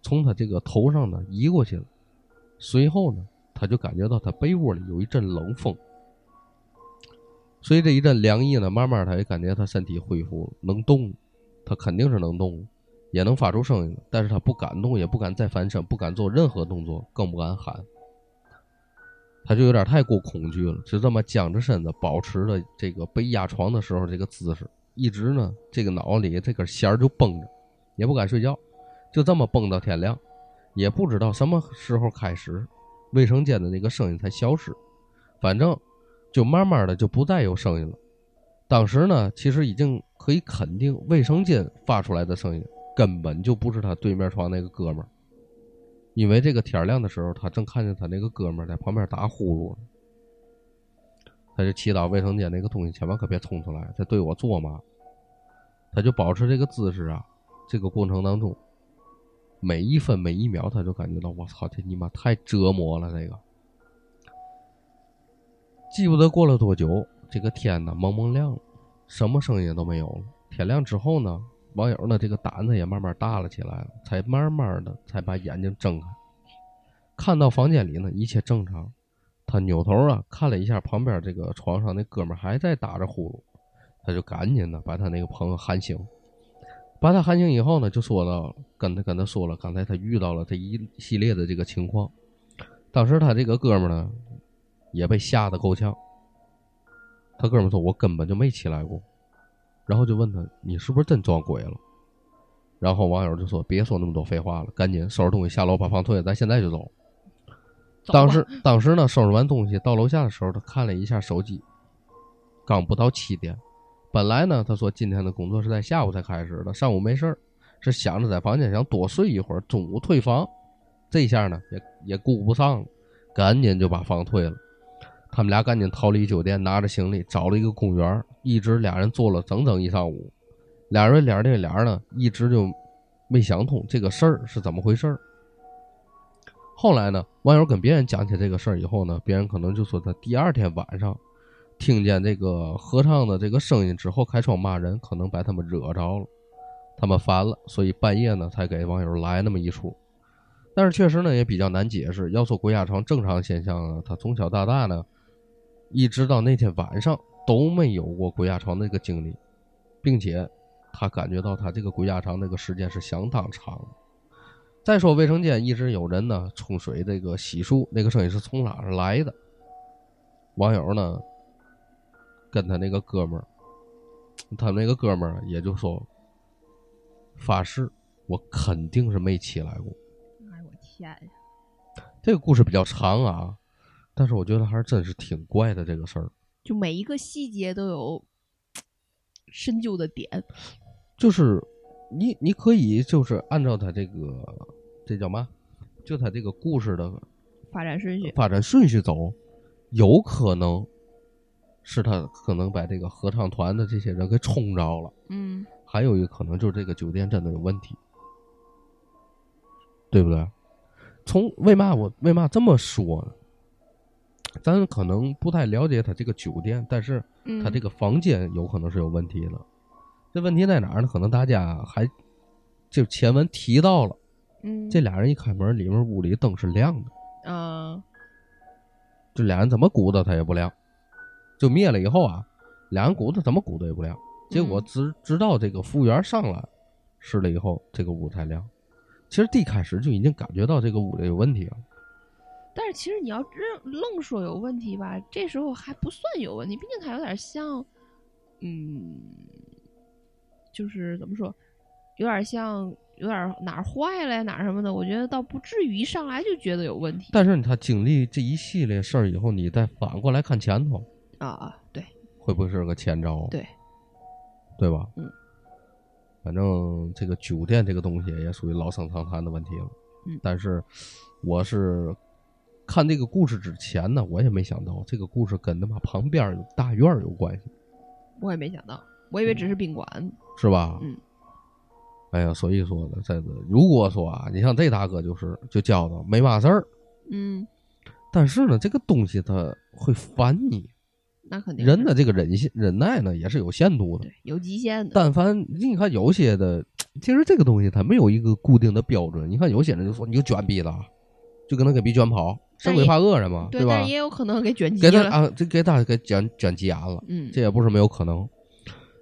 Speaker 1: 从他这个头上呢移过去了，随后呢，他就感觉到他被窝里有一阵冷风。随着一阵凉意呢，慢慢他也感觉他身体恢复了，能动，他肯定是能动，也能发出声音了，但是他不敢动，也不敢再翻身，不敢做任何动作，更不敢喊。他就有点太过恐惧了，就这么僵着身子，保持着这个被压床的时候这个姿势，一直呢这个脑里这根弦儿就绷着，也不敢睡觉，就这么绷到天亮，也不知道什么时候开始，卫生间的那个声音才消失，反正就慢慢的就不再有声音了。当时呢，其实已经可以肯定，卫生间发出来的声音根本就不是他对面床那个哥们儿。因为这个天亮的时候，他正看见他那个哥们儿在旁边打呼噜呢，他就祈祷卫生间那个东西千万可别冲出来，他对我做嘛。他就保持这个姿势啊，这个过程当中，每一分每一秒，他就感觉到我操，这尼玛太折磨了，这个。记不得过了多久，这个天呢蒙蒙亮了，什么声音都没有了。天亮之后呢，网友呢这个胆子也慢慢大了起来了，才慢慢的才把眼睛睁开，看到房间里呢一切正常。他扭头啊看了一下旁边这个床上那哥们还在打着呼噜，他就赶紧的把他那个朋友喊醒。把他喊醒以后呢，就说到跟他跟他说了刚才他遇到了这一系列的这个情况。当时他这个哥们呢也被吓得够呛。他哥们说：“我根本就没起来过。”然后就问他：“你是不是真撞鬼了？”然后网友就说：“别说那么多废话了，赶紧收拾东西下楼把房退了，咱现在就走。”当时当时呢，收拾完东西到楼下的时候，他看了一下手机，刚不到七点。本来呢，他说今天的工作是在下午才开始的，上午没事儿，是想着在房间想多睡一会儿，中午退房。这下呢，也也顾不上了，赶紧就把房退了。他们俩赶紧逃离酒店，拿着行李找了一个公园，一直俩人坐了整整一上午。俩人脸对脸呢，一直就没想通这个事儿是怎么回事儿。后来呢，网友跟别人讲起这个事儿以后呢，别人可能就说他第二天晚上听见这个合唱的这个声音之后开窗骂人，可能把他们惹着了，他们烦了，所以半夜呢才给网友来那么一出。但是确实呢也比较难解释。要说鬼压床正常现象呢，他从小到大呢，一直到那天晚上都没有过鬼压床那个经历，并且他感觉到他这个鬼压床那个时间是相当长。再说卫生间一直有人呢冲水这个洗漱，那个声音是从哪儿来的？网友呢跟他那个哥们儿，他那个哥们儿也就说发誓，我肯定是没起来过。
Speaker 2: 哎我天呀！
Speaker 1: 这个故事比较长啊，但是我觉得还是真是挺怪的这个事儿。
Speaker 2: 就每一个细节都有深究的点。
Speaker 1: 就是你你可以就是按照他这个这叫嘛，就他这个故事的
Speaker 2: 发展顺序，
Speaker 1: 发展顺序走，有可能是他可能把这个合唱团的这些人给冲着了，
Speaker 2: 嗯，
Speaker 1: 还有一个可能就是这个酒店真的有问题，对不对？从为嘛我为嘛这么说呢？咱可能不太了解他这个酒店，但是
Speaker 2: 嗯
Speaker 1: 他这个房间有可能是有问题的。这问题在哪儿呢？可能大家还就前文提到了，
Speaker 2: 嗯
Speaker 1: 这俩人一开门，里面屋里灯是亮的，
Speaker 2: 嗯
Speaker 1: 这俩人怎么鼓捣他也不亮。就灭了以后啊，俩人鼓捣怎么鼓捣也不亮。结果
Speaker 2: 嗯
Speaker 1: 直直到这个服务员上来试了以后，这个屋才亮。其实第一开始就已经感觉到这个屋里有问题了。
Speaker 2: 但是其实你要愣愣说有问题吧，这时候还不算有问题，毕竟它有点像，嗯，就是怎么说，有点像，有点哪儿坏了呀，哪儿什么的，我觉得倒不至于一上来就觉得有问题。
Speaker 1: 但是他经历这一系列事儿以后，你再反过来看前头，
Speaker 2: 啊啊，对
Speaker 1: 会不会是个前兆？
Speaker 2: 对，
Speaker 1: 对吧？
Speaker 2: 嗯。
Speaker 1: 反正这个酒店这个东西也属于老生常谈的问题了。
Speaker 2: 嗯
Speaker 1: 但是我是看这个故事之前呢，我也没想到这个故事跟他妈旁边有大院有关系，
Speaker 2: 我也没想到，我以为只是宾馆。
Speaker 1: 是吧？
Speaker 2: 嗯。
Speaker 1: 哎呀，所以说呢，这个如果说啊，你像这大哥就是就叫他没嘛事儿，
Speaker 2: 嗯，
Speaker 1: 但是呢，这个东西它会烦你，
Speaker 2: 那肯定
Speaker 1: 人的这个忍性忍耐呢也是有限度的。
Speaker 2: 对有极限的。
Speaker 1: 但凡你看有些的，其实这个东西它没有一个固定的标准。你看有些人就说你就卷逼他，就跟他给逼卷跑，生鬼怕恶人嘛，
Speaker 2: 对，
Speaker 1: 吧
Speaker 2: 但是？也有可能给卷急了。
Speaker 1: 给他啊，这给他给卷卷急眼了，
Speaker 2: 嗯，
Speaker 1: 这也不是没有可能。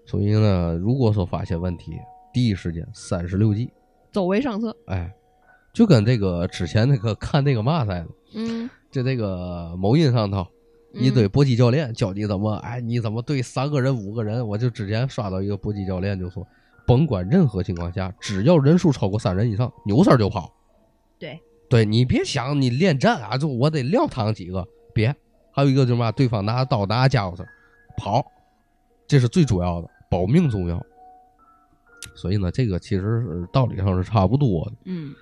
Speaker 1: 所以呢，如果说发现问题，第一时间三十六计，
Speaker 2: 走为上策。
Speaker 1: 哎，就跟这个之前那个看那个嘛似的，
Speaker 2: 嗯，
Speaker 1: 就这个某音上头。一堆搏击教练教你怎么，哎，你怎么对三个人、五个人？我就之前刷到一个搏击教练就说，甭管任何情况下，只要人数超过三人以上，扭身就跑。
Speaker 2: 对，
Speaker 1: 对你别想你恋战啊，就我得撂躺几个，别。还有一个就是嘛，对方拿刀拿家伙事跑，这是最主要的，保命重要。所以呢，这个其实是道理上是差不多的，
Speaker 2: 嗯，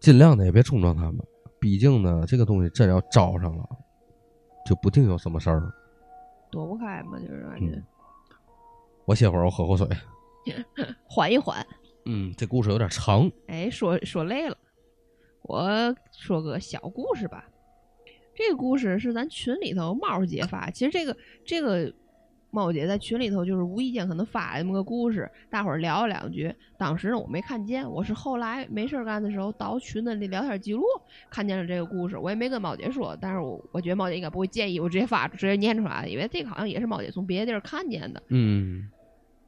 Speaker 1: 尽量的也别冲撞他们，毕竟呢，这个东西真要招上了，就不定有什么事儿。
Speaker 2: 躲不开嘛，就是感觉
Speaker 1: 嗯我歇会儿，我喝口水。
Speaker 2: 缓一缓。
Speaker 1: 嗯，这故事有点长。
Speaker 2: 哎，说说累了，我说个小故事吧。这个故事是咱群里头猫姐发，其实这个这个猫姐在群里头就是无意间可能发了这么个故事，大伙儿聊了两句。当时呢我没看见，我是后来没事儿干的时候倒群的那聊天记录看见了这个故事，我也没跟猫姐说，但是我我觉得猫姐应该不会介意，我直接发直接念出来，因为这个好像也是猫姐从别的地儿看见的。
Speaker 1: 嗯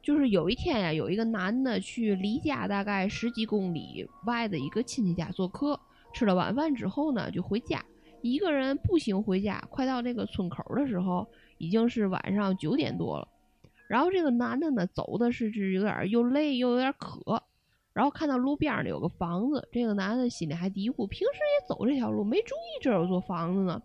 Speaker 2: 就是有一天呀，有一个男的去离家大概十几公里外的一个亲戚家做客，吃了晚饭之后呢，就回家，一个人步行回家。快到那个村口的时候，已经是晚上九点多了。然后这个男的呢，走的是是有点又累又有点渴，然后看到路边儿呢有个房子，这个男的心里还嘀咕，平时也走这条路，没注意这有座房子呢。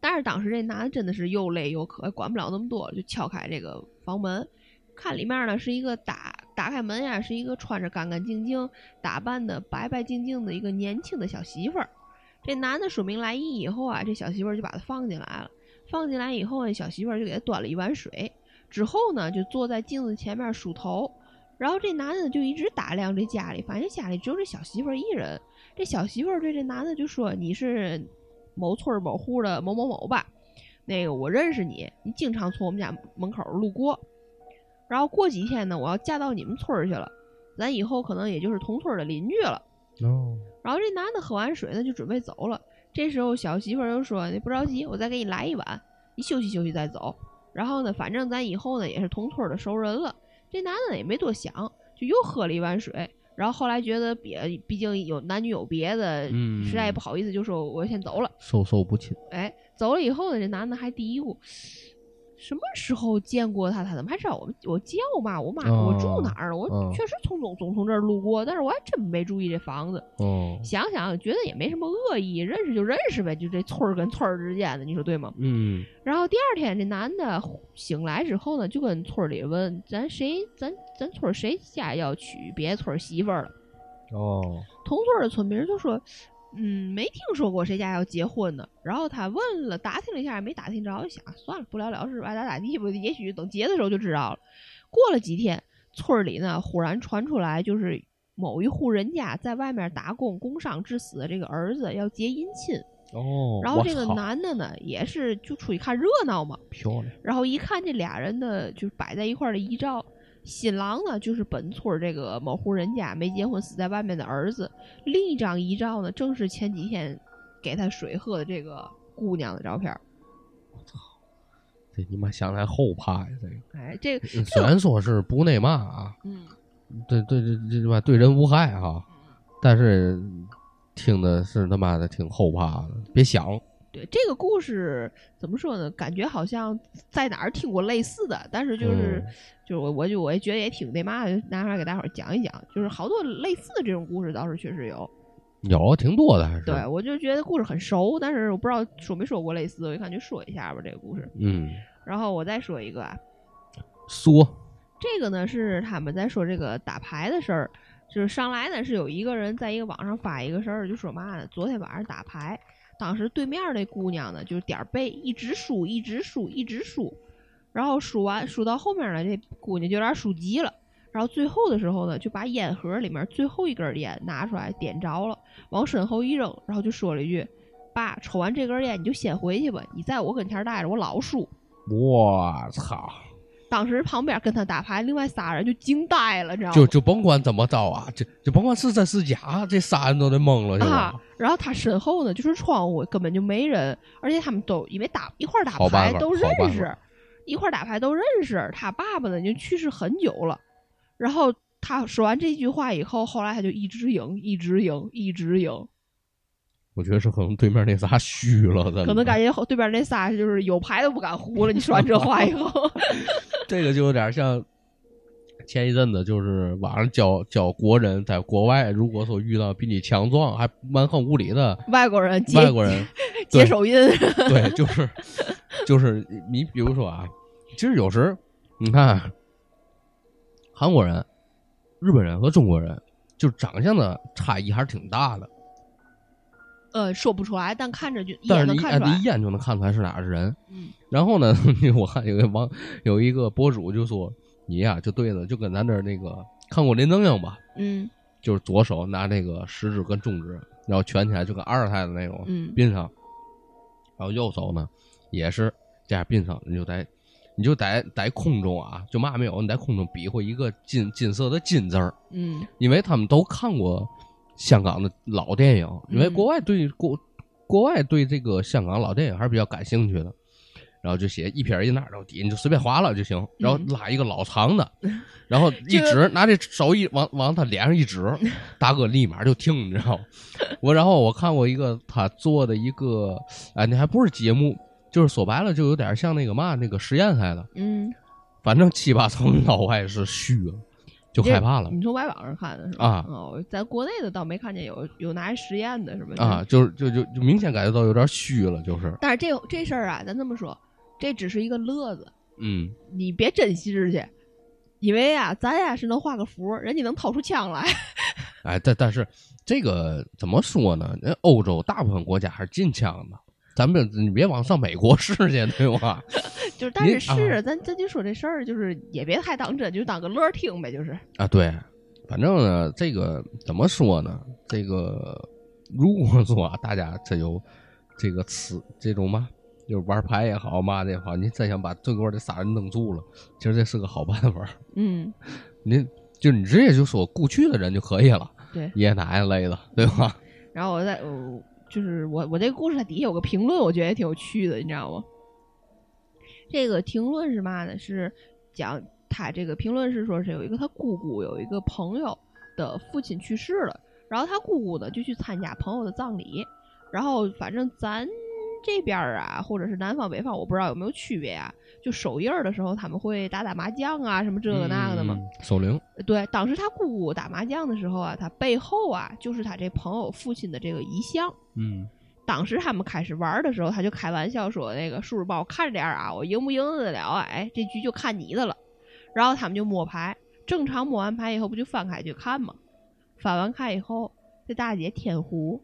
Speaker 2: 但是当时这男的真的是又累又渴，管不了那么多，就敲开这个房门。看里面呢是一个打打开门呀，是一个穿着干干净净、打扮的白白净净的一个年轻的小媳妇儿。这男的说明来意以后啊，这小媳妇儿就把他放进来了。放进来以后呢，小媳妇儿就给他端了一碗水，之后呢就坐在镜子前面梳头。然后这男的就一直打量这家里，发现家里只有这小媳妇儿一人。这小媳妇儿对这男的就说：“你是某村某户的某某某吧？那个我认识你，你经常从我们家门口路过。”然后过几天呢，我要嫁到你们村儿去了，咱以后可能也就是同村的邻居了。
Speaker 1: 哦，
Speaker 2: 然后这男的喝完水呢，就准备走了。这时候小媳妇儿又说：“你不着急，我再给你来一碗，你休息休息再走。然后呢，反正咱以后呢也是同村的熟人了。”这男的呢也没多想，就又喝了一碗水。然后后来觉得别，毕竟有男女有别的，
Speaker 1: 嗯
Speaker 2: 实在也不好意思，就说我先走了。
Speaker 1: 授受不亲。
Speaker 2: 哎，走了以后呢，这男的还嘀咕，什么时候见过他？他怎么还知道我我叫嘛？我妈我住哪儿？我
Speaker 1: 哦
Speaker 2: 确实从总总从这儿路过，但是我还真没注意这房子。
Speaker 1: 哦，
Speaker 2: 想想觉得也没什么恶意，认识就认识呗，就这村儿跟村儿之间的，你说对吗？
Speaker 1: 嗯
Speaker 2: 然后第二天，这男的醒来之后呢，就跟村里问咱谁，咱咱村儿谁家要娶别村儿媳妇儿了。
Speaker 1: 哦，
Speaker 2: 同村的村民就说，嗯，没听说过谁家要结婚呢。然后他问了，打听了一下，也没打听着，就想算了，不了了之，爱咋咋地吧。也许等结的时候就知道了。过了几天，村儿里呢忽然传出来，就是某一户人家在外面打工工伤致死的这个儿子要结姻亲。
Speaker 1: 哦，
Speaker 2: 然后这个男的呢，也是就出去看热闹嘛。
Speaker 1: 漂亮，
Speaker 2: 然后一看这俩人的就是摆在一块儿的遗照，新郎呢就是本村这个某户人家没结婚死在外面的儿子，另一张遗照呢正是前几天给他水喝的这个姑娘的照片操。
Speaker 1: 这你妈想来后怕呀！这个
Speaker 2: 哎，这
Speaker 1: 虽然说是不那嘛啊，
Speaker 2: 嗯，
Speaker 1: 对对对这他妈对人无害哈，但是听的是他妈的挺后怕的，别想。
Speaker 2: 对这个故事怎么说呢？感觉好像在哪儿听过类似的，但是就是、
Speaker 1: 嗯
Speaker 2: 就是我我就我也觉得也挺那嘛的，就拿出来给大伙儿讲一讲。就是好多类似的这种故事倒是确实有。
Speaker 1: 有挺多的还是。
Speaker 2: 对，我就觉得故事很熟，但是我不知道说没说过类似，我就感觉说一下吧这个故事。
Speaker 1: 嗯，
Speaker 2: 然后我再说一个啊，
Speaker 1: 说
Speaker 2: 这个呢是他们在说这个打牌的事儿，就是上来呢是有一个人在一个网上发一个事儿，就说嘛呢，昨天晚上打牌，当时对面那姑娘呢就是点儿背，一直输，一直输，一直输，然后输完输到后面呢，这姑娘就有点输急了。然后最后的时候呢，就把烟盒里面最后一根烟拿出来点着了，往身后一扔，然后就说了一句：“爸，抽完这根烟你就先回去吧，你在我跟前待着，我老输。”
Speaker 1: 我操，
Speaker 2: 当时旁边跟他打牌，另外仨人就惊呆了，知道吗？
Speaker 1: 就就甭管怎么着啊，就就甭管是真是假，这仨人都得懵了，是吧？
Speaker 2: 啊，然后他身后呢就是窗户，根本就没人，而且他们都因为打一块儿打牌都认识，一块儿打牌都认识。他爸爸呢已经去世很久了，然后他说完这句话以后，后来他就一直赢，一直赢，一直赢，
Speaker 1: 我觉得是可能对面那仨虚了，
Speaker 2: 可能感觉后对面那仨就是有牌都不敢胡了。你说完这话以后，
Speaker 1: 这个就有点像前一阵子，就是网上教教国人在国外，如果说遇到比你强壮还蛮横无理的
Speaker 2: 外国人
Speaker 1: 外国人，
Speaker 2: 接手印，
Speaker 1: 对，就是 就是你比如说啊，其实有时你看韩国人、日本人和中国人，就长相的差异还是挺大的，
Speaker 2: 呃，说不出来，但看着就一
Speaker 1: 但是你哎
Speaker 2: 眼能看出来
Speaker 1: 你一。眼就能看出来是哪儿的人。
Speaker 2: 嗯
Speaker 1: 然后呢，我看有个网有一个博主就说你呀、就对了，就跟咱这儿那个看过林正英吧，
Speaker 2: 嗯
Speaker 1: 就是左手拿那个食指跟中指，然后卷起来就跟二太的那种
Speaker 2: 嗯
Speaker 1: 并上，然后右手呢也是这样并上，你就在你就在在空中啊，就嘛没有，你在空中比划一个金金色的金字儿，
Speaker 2: 嗯
Speaker 1: 因为他们都看过香港的老电影，因为
Speaker 2: 嗯
Speaker 1: 国外对国国外对这个香港老电影还是比较感兴趣的。然后就写一撇一捺，然后底下你就随便划了就行，然后拉一个老长的，然后 一
Speaker 2: 这个
Speaker 1: 指，拿这手一往往他脸上一指，大哥立马就听，你知道吗？我然后我看过一个他做的一个，哎，那还不是节目，就是说白了就有点像那个嘛那个实验似的，
Speaker 2: 嗯，
Speaker 1: 反正七八层老外是虚了，就害怕了
Speaker 2: 你从外网上看的是吧？
Speaker 1: 啊
Speaker 2: 哦，咱国内的倒没看见有有拿来实验的，是吧？
Speaker 1: 啊，。就是就就就明显感觉到有点虚了，就是
Speaker 2: 但是这这事儿啊，咱这么说，这只是一个乐子，
Speaker 1: 嗯，
Speaker 2: 你别真心去，以为啊，咱呀是能画个符，人家能掏出枪来。
Speaker 1: 哎，但但是这个怎么说呢？人欧洲大部分国家还是禁枪的，咱们你别往上美国试去，对吧？
Speaker 2: 就是，但是
Speaker 1: 您
Speaker 2: 是、
Speaker 1: 啊
Speaker 2: 咱咱就说这事儿，就是也别太当真，就当个乐儿听呗，就是。
Speaker 1: 啊，对，反正呢，这个怎么说呢？这个如果说啊，大家这有这个词这种嘛，就是玩牌也好嘛的也好，你真想把对过这仨人弄住了，其实这是个好办法。
Speaker 2: 嗯，
Speaker 1: 您就你直接就说故去的人就可以了，
Speaker 2: 对。
Speaker 1: 爷爷奶奶类的，对吧？
Speaker 2: 然后我再，我就是我我这个故事它底下有个评论，我觉得也挺有趣的，你知道吗？这个评论是嘛呢？是讲他这个评论是说是有一个他姑姑有一个朋友的父亲去世了，然后他姑姑呢就去参加朋友的葬礼，然后反正咱这边儿啊，或者是南方北方，我不知道有没有区别啊。就守夜儿的时候，他们会打打麻将啊，什么这个那个的嘛。
Speaker 1: 嗯？守灵，
Speaker 2: 对，当时他姑姑打麻将的时候啊，他背后啊就是他这朋友父亲的这个遗像。
Speaker 1: 嗯
Speaker 2: 当时他们开始玩的时候，他就开玩笑说：“那个叔叔帮我看着点儿啊，我赢不赢得了啊？哎，这局就看你的了。”然后他们就摸牌，正常摸完牌以后不就翻开去看吗？翻完开以后，这大姐天胡，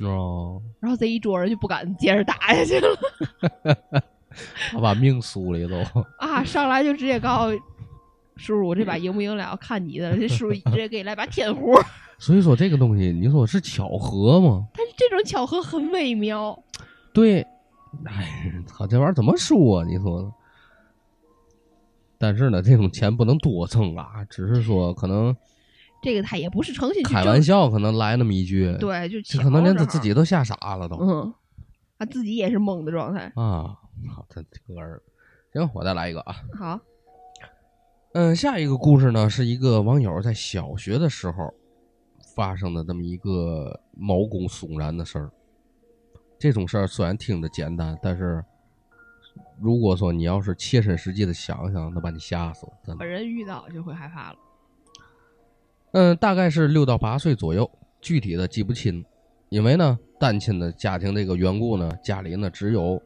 Speaker 1: 哦，
Speaker 2: 然后这一桌人就不敢接着打下去了
Speaker 1: 他把命输了也都。
Speaker 2: 啊！上来就直接告诉叔叔：“我这把赢不赢了看你的了。”这叔叔直接给你来把天胡。
Speaker 1: 所以说这个东西，你说是巧合吗？
Speaker 2: 但是这种巧合很微妙。
Speaker 1: 对，哎，操，这玩意儿怎么说啊？你说？但是呢，这种钱不能多挣啊，只是说可能
Speaker 2: 这个他也不是诚心去
Speaker 1: 开玩笑，可能来那么一句，，
Speaker 2: 对，就
Speaker 1: 可能连他自己都吓傻了都、
Speaker 2: 嗯，他自己也是懵的状态。
Speaker 1: 啊！好，他这个儿行，我再来一个啊。
Speaker 2: 好，
Speaker 1: 嗯，下一个故事呢，是一个网友在小学的时候发生的这么一个毛骨悚然的事儿。这种事儿虽然听着简单，但是如果说你要是切身实际的想想，那把你吓死了，
Speaker 2: 本人遇到就会害怕了。
Speaker 1: 嗯，大概是六到八岁左右，具体的记不清，因为呢，单亲的家庭这个缘故呢，家里呢只有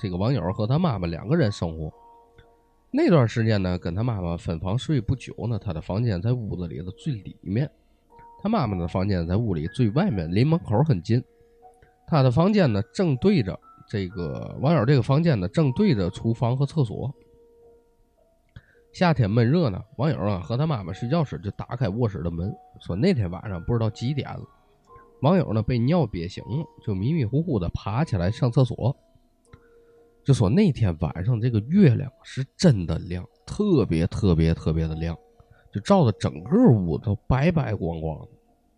Speaker 1: 这个网友和他妈妈两个人生活。那段时间呢，跟他妈妈分房睡不久呢，他的房间在屋子里的最里面，他妈妈的房间在屋里最外面，离门口很近。他的房间呢，正对着这个网友这个房间呢，正对着厨房和厕所。夏天闷热呢，网友啊和他妈妈睡觉时就打开卧室的门，说那天晚上不知道几点了，网友呢被尿憋醒了，就迷迷糊糊的爬起来上厕所。就说那天晚上这个月亮是真的亮，特别特别特别的亮，就照的整个屋都白白光光的，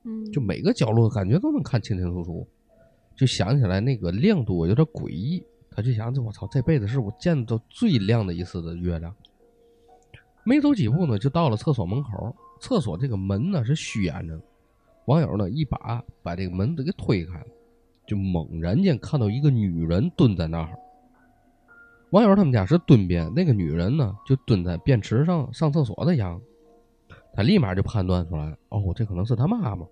Speaker 2: 嗯，
Speaker 1: 就每个角落感觉都能看清清楚楚。就想起来那个亮度有点诡异，他就想这我操这辈子是我见到最亮的一次的月亮。没走几步呢，就到了厕所门口。厕所这个门呢是虚掩着，网友呢一把把这个门都给推开了，就猛然间看到一个女人蹲在那儿。网友他们家是蹲便，那个女人呢就蹲在便池上上厕所的样子。他立马就判断出来，哦，这可能是他妈妈。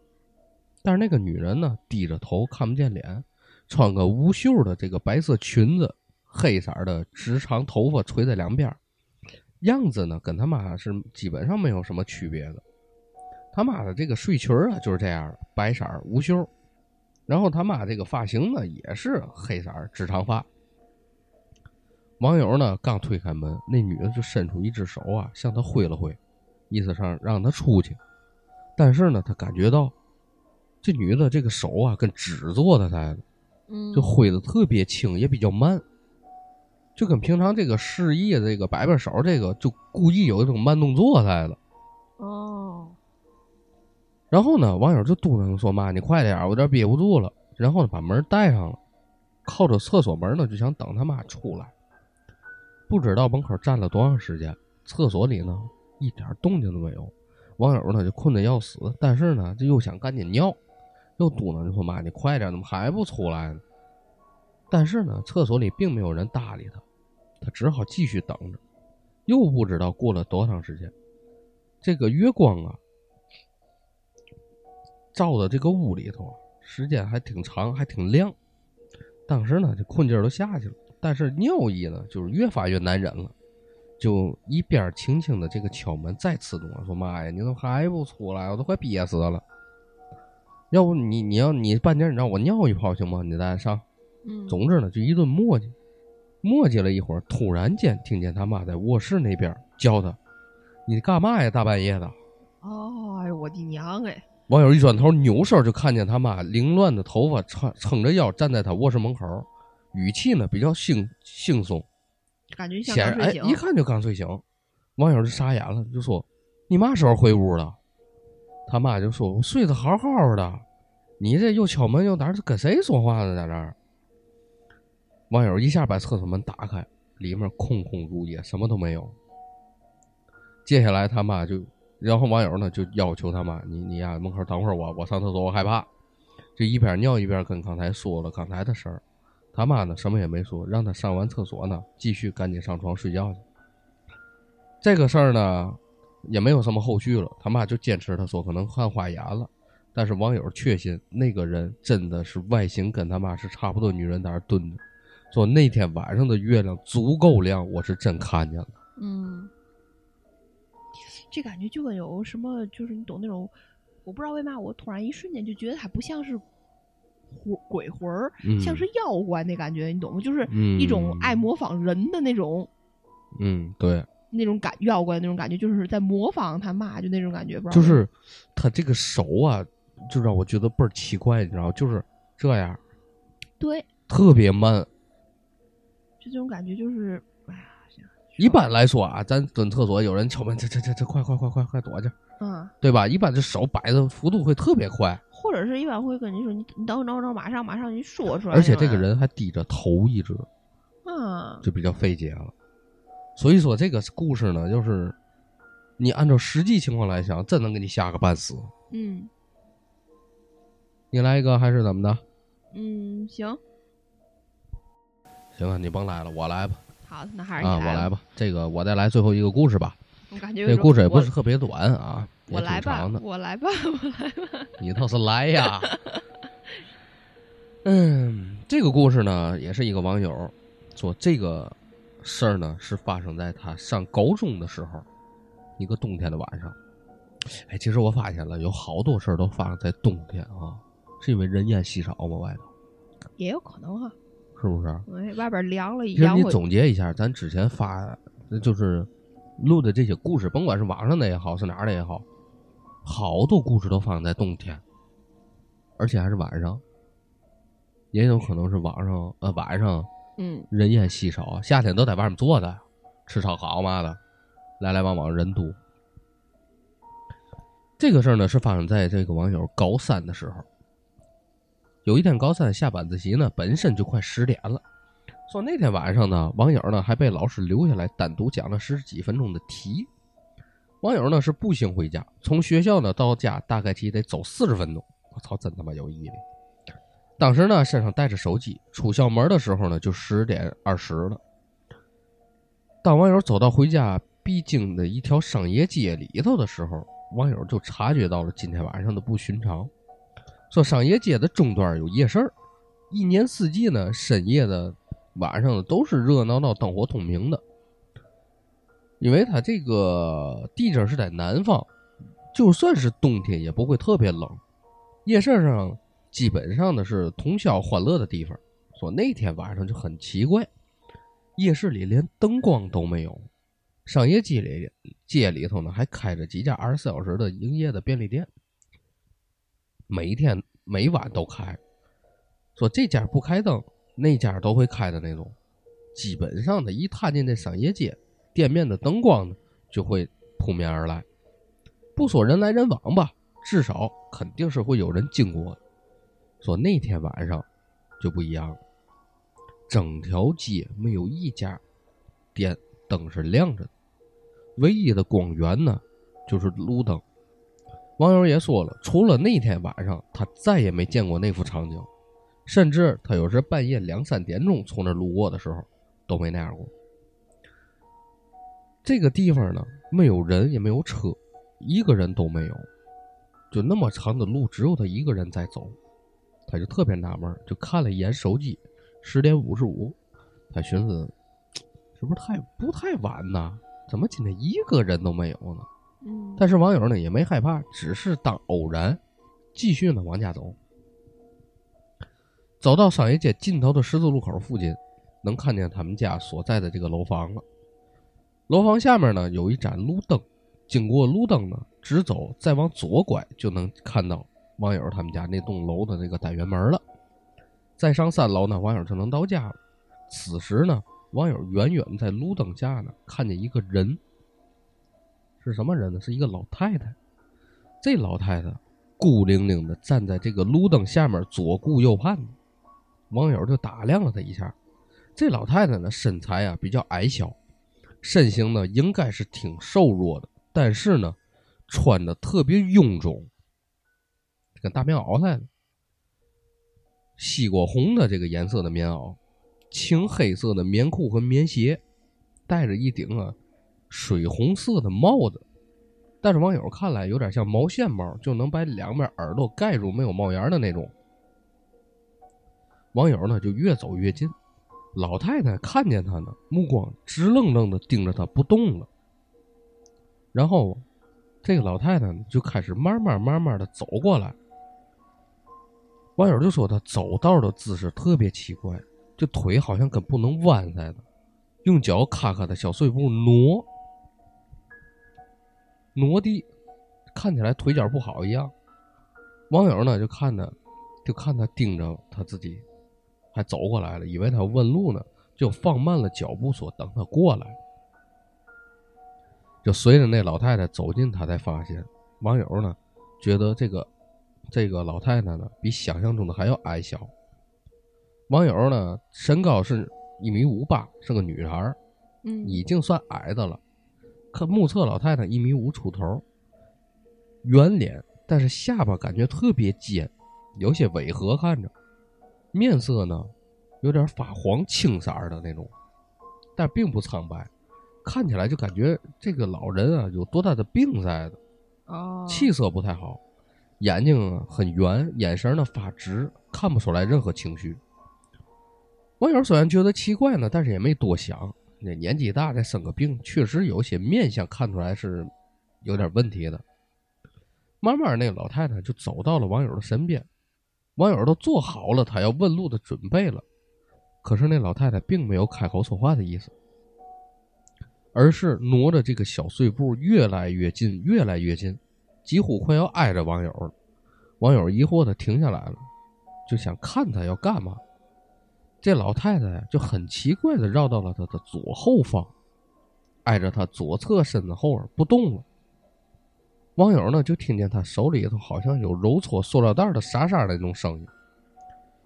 Speaker 1: 但是那个女人呢低着头看不见脸，穿个无袖的这个白色裙子，黑色的直长头发垂在两边。样子呢，跟他妈是基本上没有什么区别的。他妈的这个睡裙啊，就是这样的，白色无袖。然后他妈这个发型呢，也是黑色直长发。网友呢刚推开门，那女的就伸出一只手啊，向他挥了挥，意思上让他出去。但是呢，他感觉到这女的这个手啊，跟纸做的似的，
Speaker 2: 嗯，
Speaker 1: 就挥的特别轻，也比较慢。就跟平常这个示意这个摆摆手，这个就故意有一种慢动作在的。
Speaker 2: 哦，
Speaker 1: 然后呢，网友就嘟囔说：“妈，你快点，我有点憋不住了。”然后呢，把门带上了，靠着厕所门呢，就想等他妈出来。不知道门口站了多长时间，厕所里呢一点动静都没有。网友呢就困得要死，但是呢这又想赶紧尿，又嘟囔着说：“妈，你快点，怎么还不出来呢？”但是呢，厕所里并没有人搭理他。他只好继续等着，又不知道过了多长时间，这个月光啊，照的这个屋里头，时间还挺长，还挺亮。当时呢，这困劲儿都下去了，但是尿意呢，就是越发越难忍了，就一边轻轻的这个敲门，再次动说：“妈呀，你怎么还不出来？我都快憋死了！要不你你要你半截，你让我尿一泡行吗？你再上。”
Speaker 2: 嗯，
Speaker 1: 总之呢，就一顿磨叽。磨叽了一会儿，突然间听见他妈在卧室那边叫他：“你干嘛呀？大半夜的！”
Speaker 2: 哦，哎呦我的娘哎！
Speaker 1: 网友一转头，扭身就看见他妈凌乱的头发撑撑着腰站在他卧室门口，语气呢比较轻轻松，
Speaker 2: 感觉像
Speaker 1: 显然哎
Speaker 2: 刚睡醒。
Speaker 1: 一看就刚睡醒。网友就傻眼了，就说：“你嘛时候回屋了？”他妈就说：“我睡得好好的，你这又敲门又哪儿？跟谁说话呢？在这儿？”网友一下把厕所门打开，里面空空如也，什么都没有。接下来他妈就，然后网友呢就要求他妈：“你你呀，门口等会儿我，我上厕所，我害怕。”就一边尿一边跟刚才说了刚才的事儿。他妈呢什么也没说，让他上完厕所呢，继续赶紧上床睡觉去。这个事儿呢也没有什么后续了，他妈就坚持他说可能看花眼了。但是网友确信那个人真的是外形跟他妈是差不多，女人在那蹲着。说那天晚上的月亮足够亮，我是真看见了。
Speaker 2: 嗯，这感觉就跟有什么，就是你懂那种，我不知道为嘛，我突然一瞬间就觉得它不像是魂鬼魂儿，
Speaker 1: 嗯
Speaker 2: 像是妖怪那感觉，你懂吗？就是
Speaker 1: 嗯
Speaker 2: 一种爱模仿人的那种。
Speaker 1: 嗯，对，
Speaker 2: 那种感妖怪那种感觉，就是在模仿他妈，就那种感觉，不知道
Speaker 1: 就是他这个手啊，就让我觉得倍儿奇怪，你知道吗？就是这样，
Speaker 2: 对，
Speaker 1: 特别慢。
Speaker 2: 就这种感觉，就是哎呀，行
Speaker 1: 一般来说啊，咱蹲厕所有人敲门，这这这这快快快快快躲去，
Speaker 2: 嗯，
Speaker 1: 对吧？一般这手摆的幅度会特别快，
Speaker 2: 或者是一般会跟你说，你你等会儿等会儿等马上马上你说出来，
Speaker 1: 而且这个，人还低着头一直，
Speaker 2: 嗯，
Speaker 1: 就比较费解了。所以说这个故事呢，就是你按照实际情况来想，真能给你吓个半死。
Speaker 2: 嗯
Speaker 1: 你来一个还是怎么的？
Speaker 2: 嗯，行，
Speaker 1: 行了，你甭来了，我来吧。
Speaker 2: 好，那还是
Speaker 1: 啊。我来吧。这个我再来最后一个故事吧。
Speaker 2: 我感觉
Speaker 1: 这故事也不是特别短啊，
Speaker 2: 我来吧
Speaker 1: 挺长的，。
Speaker 2: 我来吧，我来吧。
Speaker 1: 你倒是来呀！嗯，这个故事呢，也是一个网友说，这个事儿呢是发生在他上高中的时候，一个冬天的晚上。哎，其实我发现了，有好多事儿都发生在冬天啊，是因为人烟稀少吗？外头
Speaker 2: 也有可能哈，
Speaker 1: 是不是？
Speaker 2: 哎，外边凉了，
Speaker 1: 其实你总结一下，咱之前发就是录的这些故事，甭管是网上的也好，是哪儿的也好，好多故事都发生在冬天，而且还是晚上，也有可能是晚上呃晚上
Speaker 2: 嗯
Speaker 1: 人烟稀少，夏天都在外面坐着吃烧烤嘛的，来来往往人多。这个事儿呢是发生在这个网友高三的时候。有一天高三下晚自习呢，本身就快十点了。说那天晚上呢，网友呢还被老师留下来单独讲了十几分钟的题。网友呢是步行回家，从学校呢到家大概其得走四十分钟。我操，真他妈有毅力！当时呢身上带着手机，出校门的时候呢就十点二十了。当网友走到回家必经的一条商业街里头的时候，网友就察觉到了今天晚上的不寻常。说商业街的中段有夜市，一年四季呢，深夜的、晚上的都是热闹闹、灯火通明的。因为它这个地址是在南方，就算是冬天也不会特别冷。夜市上基本上呢是通宵欢乐的地方。说那天晚上就很奇怪，夜市里连灯光都没有，商业街里街里头呢还开着几家二十四小时的营业的便利店。每天每晚都开，说这家不开灯，那家都会开的那种。基本上呢，一踏进这商业街，店面的灯光呢就会扑面而来。不说人来人往吧，至少肯定是会有人经过。说那天晚上就不一样了，整条街没有一家店灯是亮着的，唯一的光源呢就是路灯。网友也说了，除了那天晚上，他再也没见过那副场景，甚至他有时半夜两三点钟从那路过的时候，都没那样过。这个地方呢，没有人，也没有车，一个人都没有，就那么长的路，只有他一个人在走，他就特别纳闷，就看了一眼手机，十点五十五，他寻思，是不是太不太晚呢？怎么今天一个人都没有呢？但是网友呢也没害怕，只是当偶然，继续呢往家走。走到商业街尽头的十字路口附近，能看见他们家所在的这个楼房了。楼房下面呢有一盏路灯，经过路灯呢，直走再往左拐就能看到网友他们家那栋楼的那个单元门了。再上三楼呢，网友就能到家了。此时呢，网友远远在路灯下呢看见一个人。是什么人呢？是一个老太太。这老太太孤零零的站在这个路灯下面，左顾右盼。网友就打量了她一下。这老太太呢，身材啊比较矮小，身形呢应该是挺瘦弱的，但是呢，穿的特别臃肿，跟大棉袄似的。西瓜红的这个颜色的棉袄，青黑色的棉裤和棉鞋，戴着一顶啊水红色的帽子，但是网友看来有点像毛线帽，就能把两边耳朵盖住，没有帽檐的那种。网友呢就越走越近，老太太看见他呢，目光直愣愣的盯着他不动了。然后，这个老太太呢就开始慢慢慢慢的走过来。网友就说他走道的姿势特别奇怪，就腿好像跟不能弯似的，用脚咔咔的小碎步挪。挪地，看起来腿脚不好一样。网友呢就看他，就看他盯着他自己，还走过来了，以为他问路呢，就放慢了脚步，说等他过来。就随着那老太太走近，他才发现，网友呢觉得这个这个老太太呢比想象中的还要矮小。网友呢身高是一米五八，是个女孩儿
Speaker 2: 嗯
Speaker 1: 已经算矮的了。可目测老太太一米五出头，圆脸，但是下巴感觉特别尖，有些违和，看着面色呢有点发黄青色儿的那种，但并不苍白，看起来就感觉这个老人啊有多大的病在的。
Speaker 2: 哦，
Speaker 1: 气色不太好，眼睛啊很圆，眼神呢发直，看不出来任何情绪。网友虽然觉得奇怪呢，但是也没多想。那年纪大再生个病，确实有些面相看出来是有点问题的。慢慢，那个老太太就走到了网友的身边，网友都做好了他要问路的准备了，可是那老太太并没有开口说话的意思，而是挪着这个小碎步越来越近，越来越近，几乎快要挨着网友了。网友疑惑的停下来了，就想看他要干嘛。这老太太就很奇怪的绕到了他的左后方，挨着他左侧身子后边不动了。网友呢就听见他手里头好像有揉搓塑料袋的沙沙的那种声音，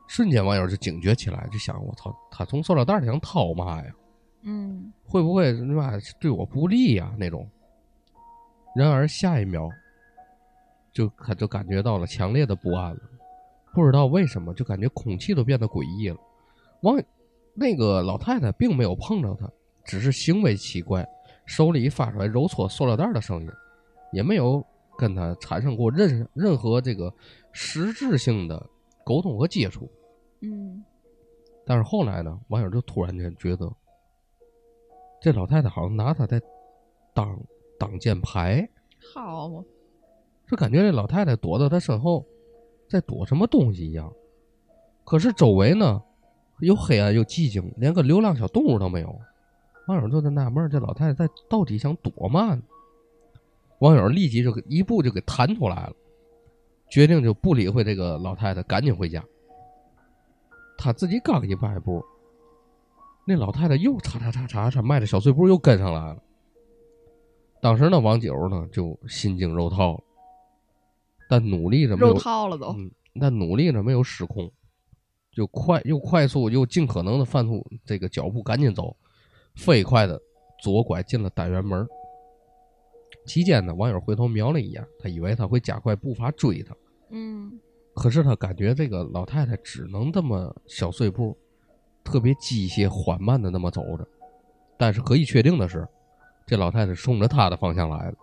Speaker 1: 瞬间网友就警觉起来，就想：我操，他从塑料袋里想掏嘛呀？
Speaker 2: 嗯
Speaker 1: 会不会他妈对我不利呀、那种？然而下一秒，就他就感觉到了强烈的不安了，不知道为什么，就感觉空气都变得诡异了。王那个老太太并没有碰着他，只是行为奇怪，手里发出来揉搓塑料袋的声音，也没有跟他产生过任任何这个实质性的沟通和接触。
Speaker 2: 嗯
Speaker 1: 但是后来呢，网友就突然间觉得，这老太太好像拿他在挡挡箭牌，
Speaker 2: 好嘛，
Speaker 1: 就感觉这老太太躲到他身后，在躲什么东西一样。可是周围呢，又黑暗又寂静，连个流浪小动物都没有。网友就在纳闷儿，这老太太在到底想躲嘛呢？网友立即就给一步就给弹出来了，决定就不理会这个老太太，赶紧回家。他自己刚一迈步，那老太太又嚓嚓嚓嚓嚓迈着小碎步又跟上来了。当时呢，王九呢就心惊肉跳了，但努力着没有
Speaker 2: 肉套了都。
Speaker 1: 嗯，但努力着没有失控，就快又快速又尽可能的放出这个脚步，赶紧走，飞快的左拐进了单元门。期间呢，网友回头瞄了一眼，他以为他会加快步伐追他，
Speaker 2: 嗯
Speaker 1: 可是他感觉这个老太太只能这么小碎步，特别机械缓慢的那么走着。但是可以确定的是，这老太太冲着他的方向来了。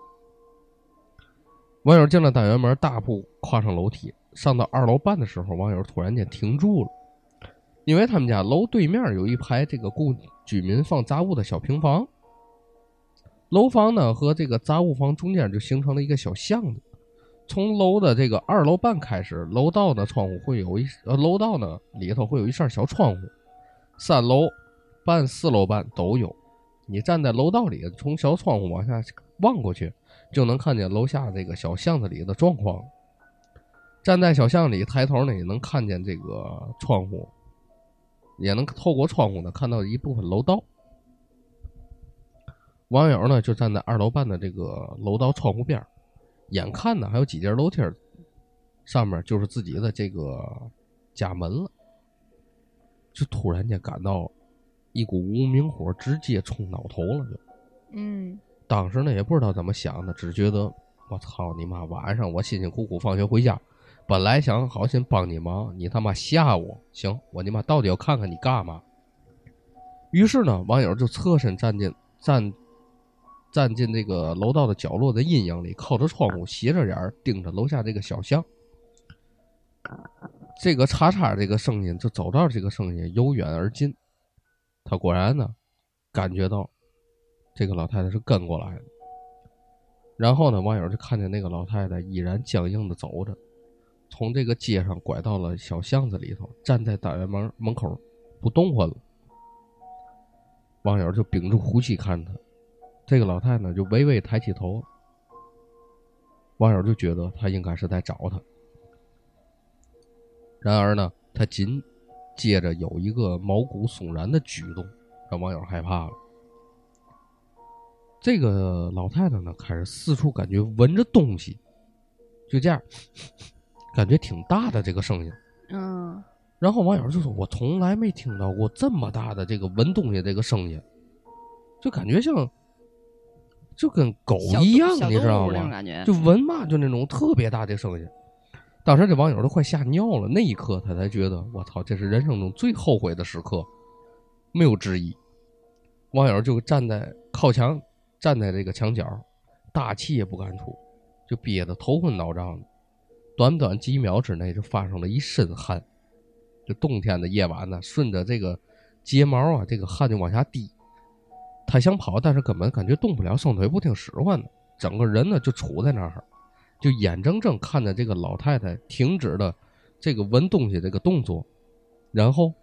Speaker 1: 网友进了单元门，大步跨上楼梯，上到二楼半的时候，网友突然间停住了，因为他们家楼对面有一排这个供居民放杂物的小平房，楼房呢和这个杂物房中间就形成了一个小巷子。从楼的这个二楼半开始，楼道的窗户会有一呃，楼道呢里头会有一扇小窗户，三楼半、四楼半都有。你站在楼道里，从小窗户往下望过去，就能看见楼下这个小巷子里的状况。站在小巷里抬头呢，也能看见这个窗户，也能透过窗户呢看到一部分楼道。网友呢就站在二楼半的这个楼道窗户边儿眼看呢还有几节楼梯儿，上面就是自己的这个家门了，就突然间感到一股无名火直接冲脑头了就。
Speaker 2: 嗯
Speaker 1: 当时呢也不知道怎么想的，只觉得我操你妈！晚上我辛辛苦苦放学回家，本来想好心帮你忙，你他妈吓我！行，我你妈到底要看看你干嘛？于是呢，网友就侧身站进站站进这个楼道的角落的阴影里，靠着窗户，斜着眼儿盯着楼下这个小巷。这个叉叉这个声音就走到这个声音由远而近，他果然呢感觉到这个老太太是跟过来的。然后呢，网友就看见那个老太太依然僵硬的走着，从这个街上拐到了小巷子里头，站在单元门门口不动弹了。网友就屏住呼吸看她，这个老太太就微微抬起头，网友就觉得她应该是在找他。然而呢，她紧接着有一个毛骨悚然的举动，让网友害怕了。这个老太太呢，开始四处感觉闻着东西，就这样，感觉挺大的这个声音。
Speaker 2: 嗯
Speaker 1: 然后网友就说：“我从来没听到过这么大的这个闻东西这个声音。”就感觉像，就跟狗一样，你知道吗？就闻嘛，就那种特别大的声音。当时这网友都快吓尿了，那一刻他才觉得，我操，这是人生中最后悔的时刻，没有之一。网友就站在靠墙，站在这个墙角，大气也不敢出，就憋得头昏脑胀的。短短几秒之内，就发生了一身汗。这冬天的夜晚呢，顺着这个睫毛啊，这个汗就往下滴。他想跑，但是根本感觉动不了，双腿不听使唤的，整个人呢就杵在那儿，就眼睁睁看着这个老太太停止了这个闻东西这个动作，然后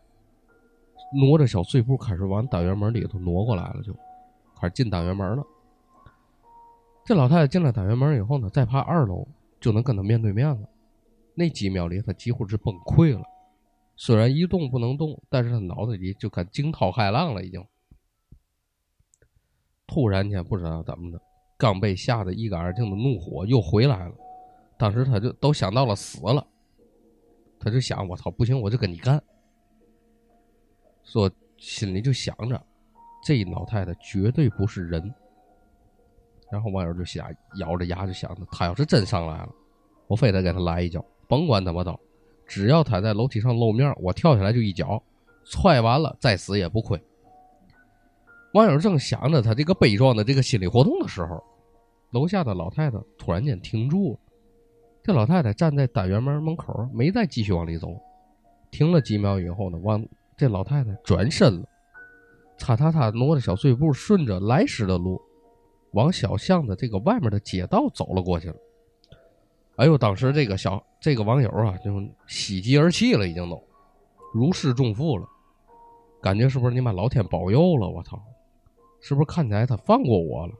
Speaker 1: 挪着小碎步开始往单元门里头挪过来了，就开始进单元门了。这老太太进了单元门以后呢，再爬二楼就能跟他面对面了。那几秒里，他几乎是崩溃了。虽然一动不能动，但是他脑子里就跟惊涛骇浪了，已经。突然间，不知道怎么的，刚被吓得一干二净的怒火又回来了。当时他就都想到了死了，他就想：我操，不行，我就跟你干。说心里就想着，这老太太绝对不是人。然后网友就想，咬着牙就想着，他要是真上来了，我非得给他来一脚，甭管怎么着，只要他在楼梯上露面，我跳下来就一脚，踹完了再死也不亏。网友正想着他这个悲壮的这个心理活动的时候，楼下的老太太突然间停住了。这老太太站在单元门门口，没再继续往里走，停了几秒以后呢，往这老太太转身了，擦擦擦挪着小碎步，顺着来时的路，往小巷的这个外面的街道走了过去了。哎呦，当时这个小这个网友啊，就喜极而泣了，已经都如释重负了，感觉是不是你妈老天保佑了？我操！是不是看起来他放过我了？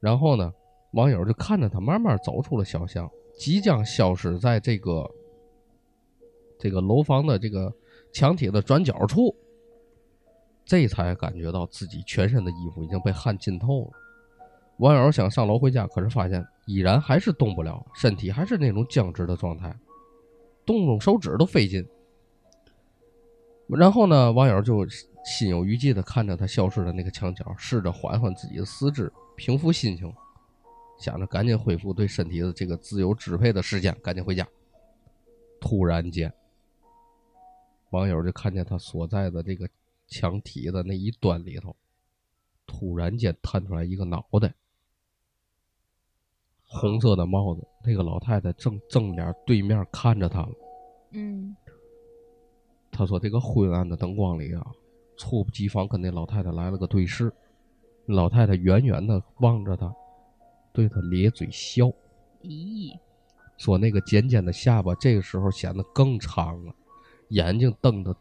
Speaker 1: 然后呢，网友就看着他慢慢走出了小巷，即将消失在这个这个楼房的这个墙体的转角处，这才感觉到自己全身的衣服已经被汗浸透了。网友想上楼回家，可是发现依然还是动不了，身体还是那种僵直的状态，动动手指都费劲。然后呢，网友就心有余悸的看着他消失的那个墙角，试着缓缓自己的四肢，平复心情，想着赶紧恢复对身体的这个自由支配的时间，赶紧回家。突然间，网友就看见他所在的这个墙体的那一端里头，突然间探出来一个脑袋，红色的帽子，那个老太太正正脸对面看着他了。
Speaker 2: 嗯
Speaker 1: 他说：“这个昏暗的灯光里啊，猝不及防跟那老太太来了个对视。老太太远远的望着他，对他咧嘴笑，
Speaker 2: 咦，
Speaker 1: 说那个尖尖的下巴这个时候显得更长了，眼睛瞪得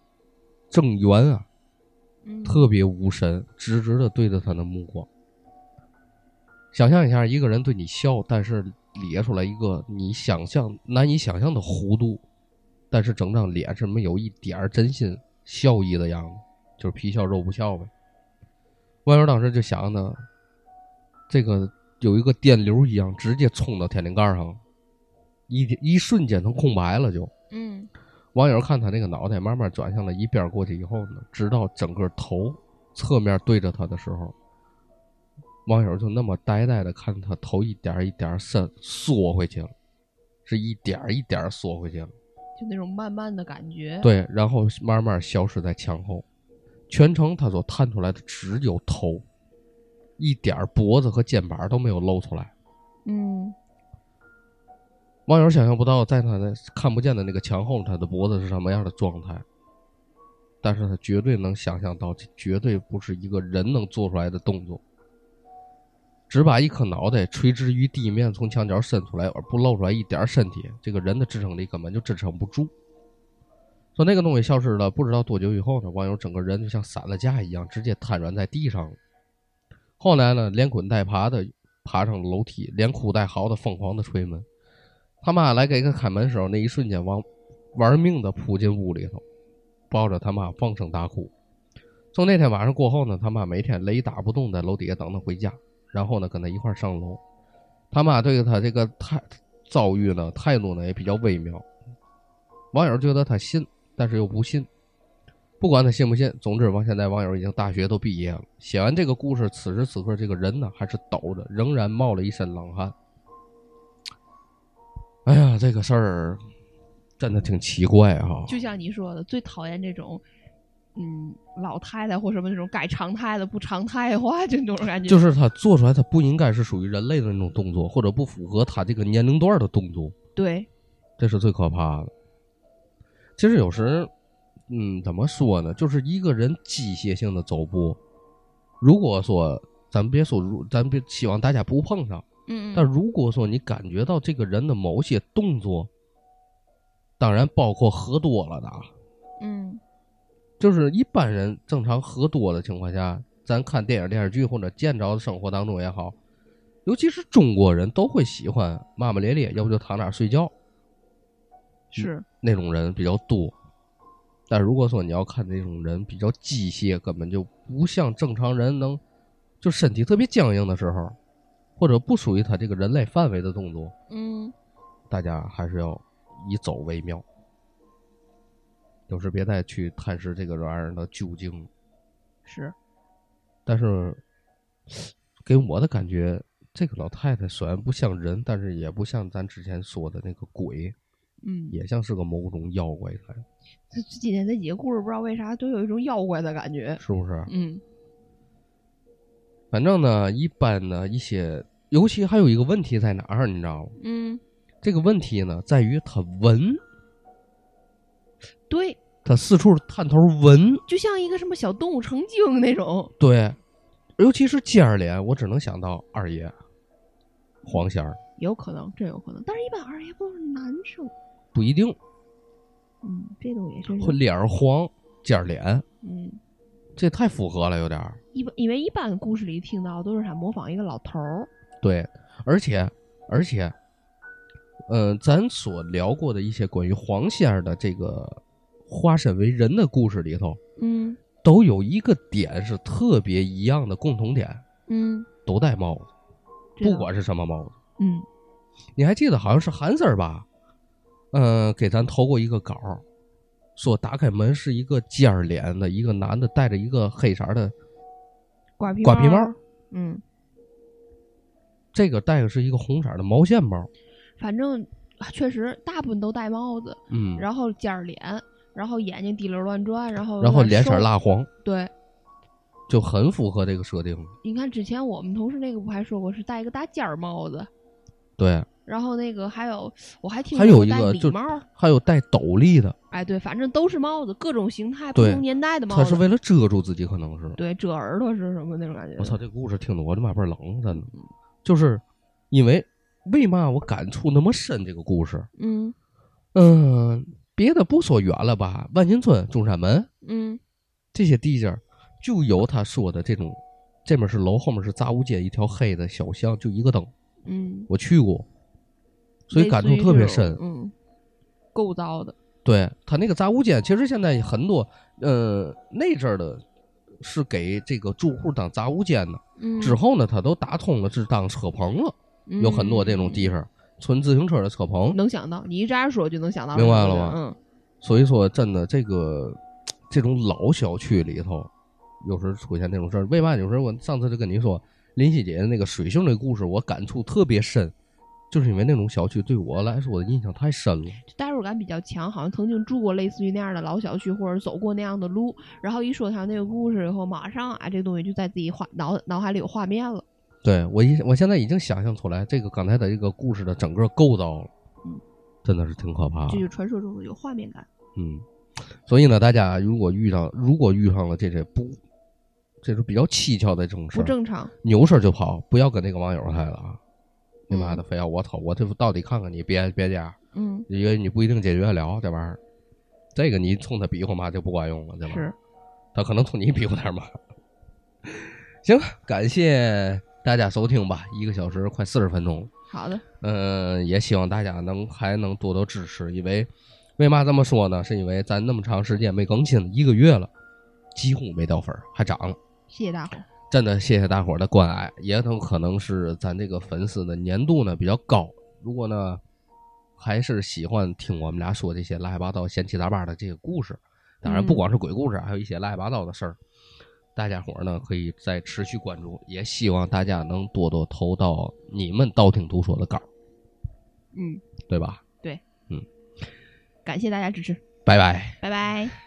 Speaker 1: 正圆啊，
Speaker 2: 嗯
Speaker 1: 特别无神，直直的对着他的目光。想象一下，一个人对你笑，但是咧出来一个你想象难以想象的弧度，但是整张脸是没有一点儿真心笑意的样子，就是皮笑肉不笑呗。网友当时就想呢，这个有一个电流一样，直接冲到天灵盖上了，一一瞬间成空白了就。
Speaker 2: 嗯
Speaker 1: 网友看他那个脑袋慢慢转向了一边过去以后呢，直到整个头侧面对着他的时候，网友就那么呆呆的看他头一点一点伸缩回去了，是一点一点缩回去了。
Speaker 2: 就那种慢慢的感觉。，
Speaker 1: 对，然后慢慢消失在墙后，全程他所探出来的只有头，一点儿脖子和肩膀都没有露出来。
Speaker 2: 嗯
Speaker 1: 网友想象不到，在他的看不见的那个墙后，他的脖子是什么样的状态，但是他绝对能想象到，这绝对不是一个人能做出来的动作。只把一颗脑袋垂直于地面，从墙角伸出来，而不露出来一点身体，这个人的支撑力根本就支撑不住。说那个东西消失了，不知道多久以后呢，网友整个人就像散了架一样，直接瘫软在地上了。后来呢，连滚带爬的爬上楼梯，连哭带嚎的疯狂的捶门。他妈来给他开门的时候，那一瞬间往玩命的扑进屋里头，抱着他妈放声大哭。从那天晚上过后呢，他妈每天雷打不动在楼底下等他回家，然后呢跟他一块上楼。他妈对他这个态遭遇呢态度呢也比较微妙。网友觉得他信，但是又不信。不管他信不信，总之，王现在网友已经大学都毕业了。写完这个故事，此时此刻，这个人呢还是抖着，仍然冒了一身冷汗。哎呀，这个事儿真的挺奇怪哈、
Speaker 2: 就像你说的，最讨厌这种，嗯，老太太或什么那种改常态的不常态化，就那种感觉。
Speaker 1: 就是他做出来，他不应该是属于人类的那种动作，或者不符合他这个年龄段的动作，
Speaker 2: 对，
Speaker 1: 这是最可怕的。其实有时，嗯，怎么说呢？就是一个人机械性的走步，如果说咱别说如，咱别希望大家不碰上，
Speaker 2: 嗯，
Speaker 1: 但如果说你感觉到这个人的某些动作，当然包括喝多了的啊，
Speaker 2: 嗯。
Speaker 1: 就是一般人正常喝多的情况下，咱看电影电视剧或者见着的生活当中也好，尤其是中国人都会喜欢骂骂咧咧，要不就躺那儿睡觉，
Speaker 2: 是，
Speaker 1: 那种人比较多。但如果说你要看那种人比较机械，根本就不像正常人能，就身体特别僵硬的时候，或者不属于他这个人类范围的动作，
Speaker 2: 嗯
Speaker 1: 大家还是要以走为妙。就是别再去探视这个玩意儿的究竟。
Speaker 2: 是，
Speaker 1: 但是给我的感觉，这个老太太虽然不像人，但是也不像咱之前说的那个鬼，
Speaker 2: 嗯，
Speaker 1: 也像是个某种妖怪才，
Speaker 2: 这今天这几个故事不知道为啥都有一种妖怪的感觉。
Speaker 1: 是不是？
Speaker 2: 嗯
Speaker 1: 反正呢，一般呢一些，尤其还有一个问题在哪儿，你知道吗？
Speaker 2: 嗯，
Speaker 1: 这个问题呢，在于他闻，
Speaker 2: 对，
Speaker 1: 他四处探头闻，
Speaker 2: 就像一个什么小动物成精那种。
Speaker 1: 对，尤其是尖儿脸，我只能想到二爷黄仙儿，
Speaker 2: 有可能，真有可能。但是，一般二爷不都是男生？
Speaker 1: 不一定
Speaker 2: 嗯，这东西是，
Speaker 1: 脸儿黄尖儿脸，
Speaker 2: 嗯，
Speaker 1: 这太符合了，有点儿。
Speaker 2: 一般因为一般故事里听到都是他模仿一个老头儿。
Speaker 1: 对，而且而且，呃，咱所聊过的一些关于黄仙儿的这个化身为人的故事里头，
Speaker 2: 嗯
Speaker 1: 都有一个点是特别一样的共同点，
Speaker 2: 嗯，
Speaker 1: 都戴帽子，不管是什么帽子。
Speaker 2: 嗯
Speaker 1: 你还记得好像是韩 Sir 吧？嗯、给咱投过一个稿儿，说打开门是一个尖儿脸的一个男的，戴着一个黑色的，
Speaker 2: 瓜皮
Speaker 1: 瓜皮帽
Speaker 2: 儿，嗯，
Speaker 1: 这个戴的是一个红色的毛线帽。
Speaker 2: 反正啊确实大部分都戴帽子，
Speaker 1: 嗯，
Speaker 2: 然后尖儿脸，然后眼睛滴溜乱转，然后
Speaker 1: 然后脸色。蜡黄，
Speaker 2: 对，
Speaker 1: 就很符合这个设定。
Speaker 2: 你看之前我们同事那个不还说过是戴一个大尖儿帽子，
Speaker 1: 对，
Speaker 2: 然后那个还有我还听
Speaker 1: 还
Speaker 2: 说
Speaker 1: 有一个还有戴斗笠的，
Speaker 2: 哎对，反正都是帽子，各种形态、不同年代的帽子。
Speaker 1: 他是为了遮住自己，可能是。
Speaker 2: 对遮耳朵是什么那种感觉？
Speaker 1: 我操，这个故事听得我他妈倍儿冷，真的。就是因为为嘛我感触那么深？这个故事，
Speaker 2: 嗯
Speaker 1: 嗯，别的不说远了吧，万金村、中山门
Speaker 2: 嗯
Speaker 1: 这些地界儿，就有他说的这种，这面是楼，后面是杂物间，一条黑的小巷，就一个灯。
Speaker 2: 嗯，
Speaker 1: 我去过，所以感触特别深。
Speaker 2: 嗯，构造的，
Speaker 1: 对他那个杂物间，其实现在很多，呃，那阵儿的是给这个住户当杂物间的。
Speaker 2: 嗯，
Speaker 1: 之后呢，他都打通了，是当车棚了，有很多这种地
Speaker 2: 方。
Speaker 1: 方，存自行车的车棚。
Speaker 2: 能想到，你一这样说就能想到，
Speaker 1: 明白了吗
Speaker 2: 嗯
Speaker 1: 所以说，真的这个这种老小区里头，有时出现这种事儿。为嘛？有时候我上次就跟你说，林夕姐姐那个水性的故事，我感触特别深，就是因为那种小区对我来说我的印象太深了。
Speaker 2: 代入感比较强，好像曾经住过类似于那样的老小区，或者走过那样的路。然后一说他那个故事以后，马上啊，这东西就在自己画脑脑海里有画面了。
Speaker 1: 对我一我现在已经想象出来这个刚才的这个故事的整个构造了，
Speaker 2: 嗯，
Speaker 1: 真的是挺可怕的
Speaker 2: 这。就是传说中的有画面感。
Speaker 1: 嗯，所以呢，大家如果遇上如果遇上了这些不，这是比较蹊跷的这种事
Speaker 2: 不
Speaker 1: 儿，
Speaker 2: 正常，
Speaker 1: 扭身就跑，不要跟那个网友嗨了啊！你妈的，
Speaker 2: 嗯
Speaker 1: 非要我操，我这到底看看你，别别家，
Speaker 2: 嗯，
Speaker 1: 因为你不一定解决得了这玩意儿。这个你冲他比划嘛就不管用了，对吧？
Speaker 2: 是，
Speaker 1: 他可能冲你比划点嘛。行，感谢大家收听吧，一个小时快四十分钟。
Speaker 2: 好的，
Speaker 1: 嗯，也希望大家能还能多多支持，因为为嘛这么说呢？是因为咱那么长时间没更新，一个月了，几乎没掉粉儿，还涨了。
Speaker 2: 谢谢大伙儿。
Speaker 1: 真的谢谢大伙儿的关爱，也有可能是咱这个粉丝的粘度呢比较高。如果呢还是喜欢听我们俩说这些乱七八糟、闲七杂八的这个故事，当然，不
Speaker 2: 嗯
Speaker 1: 光是鬼故事，还有一些乱七八糟的事儿。大家伙儿呢可以再持续关注，也希望大家能多多投到你们道听途说的稿，
Speaker 2: 嗯，
Speaker 1: 对吧？
Speaker 2: 对，嗯感谢大家支持，
Speaker 1: 拜拜。
Speaker 2: 拜拜。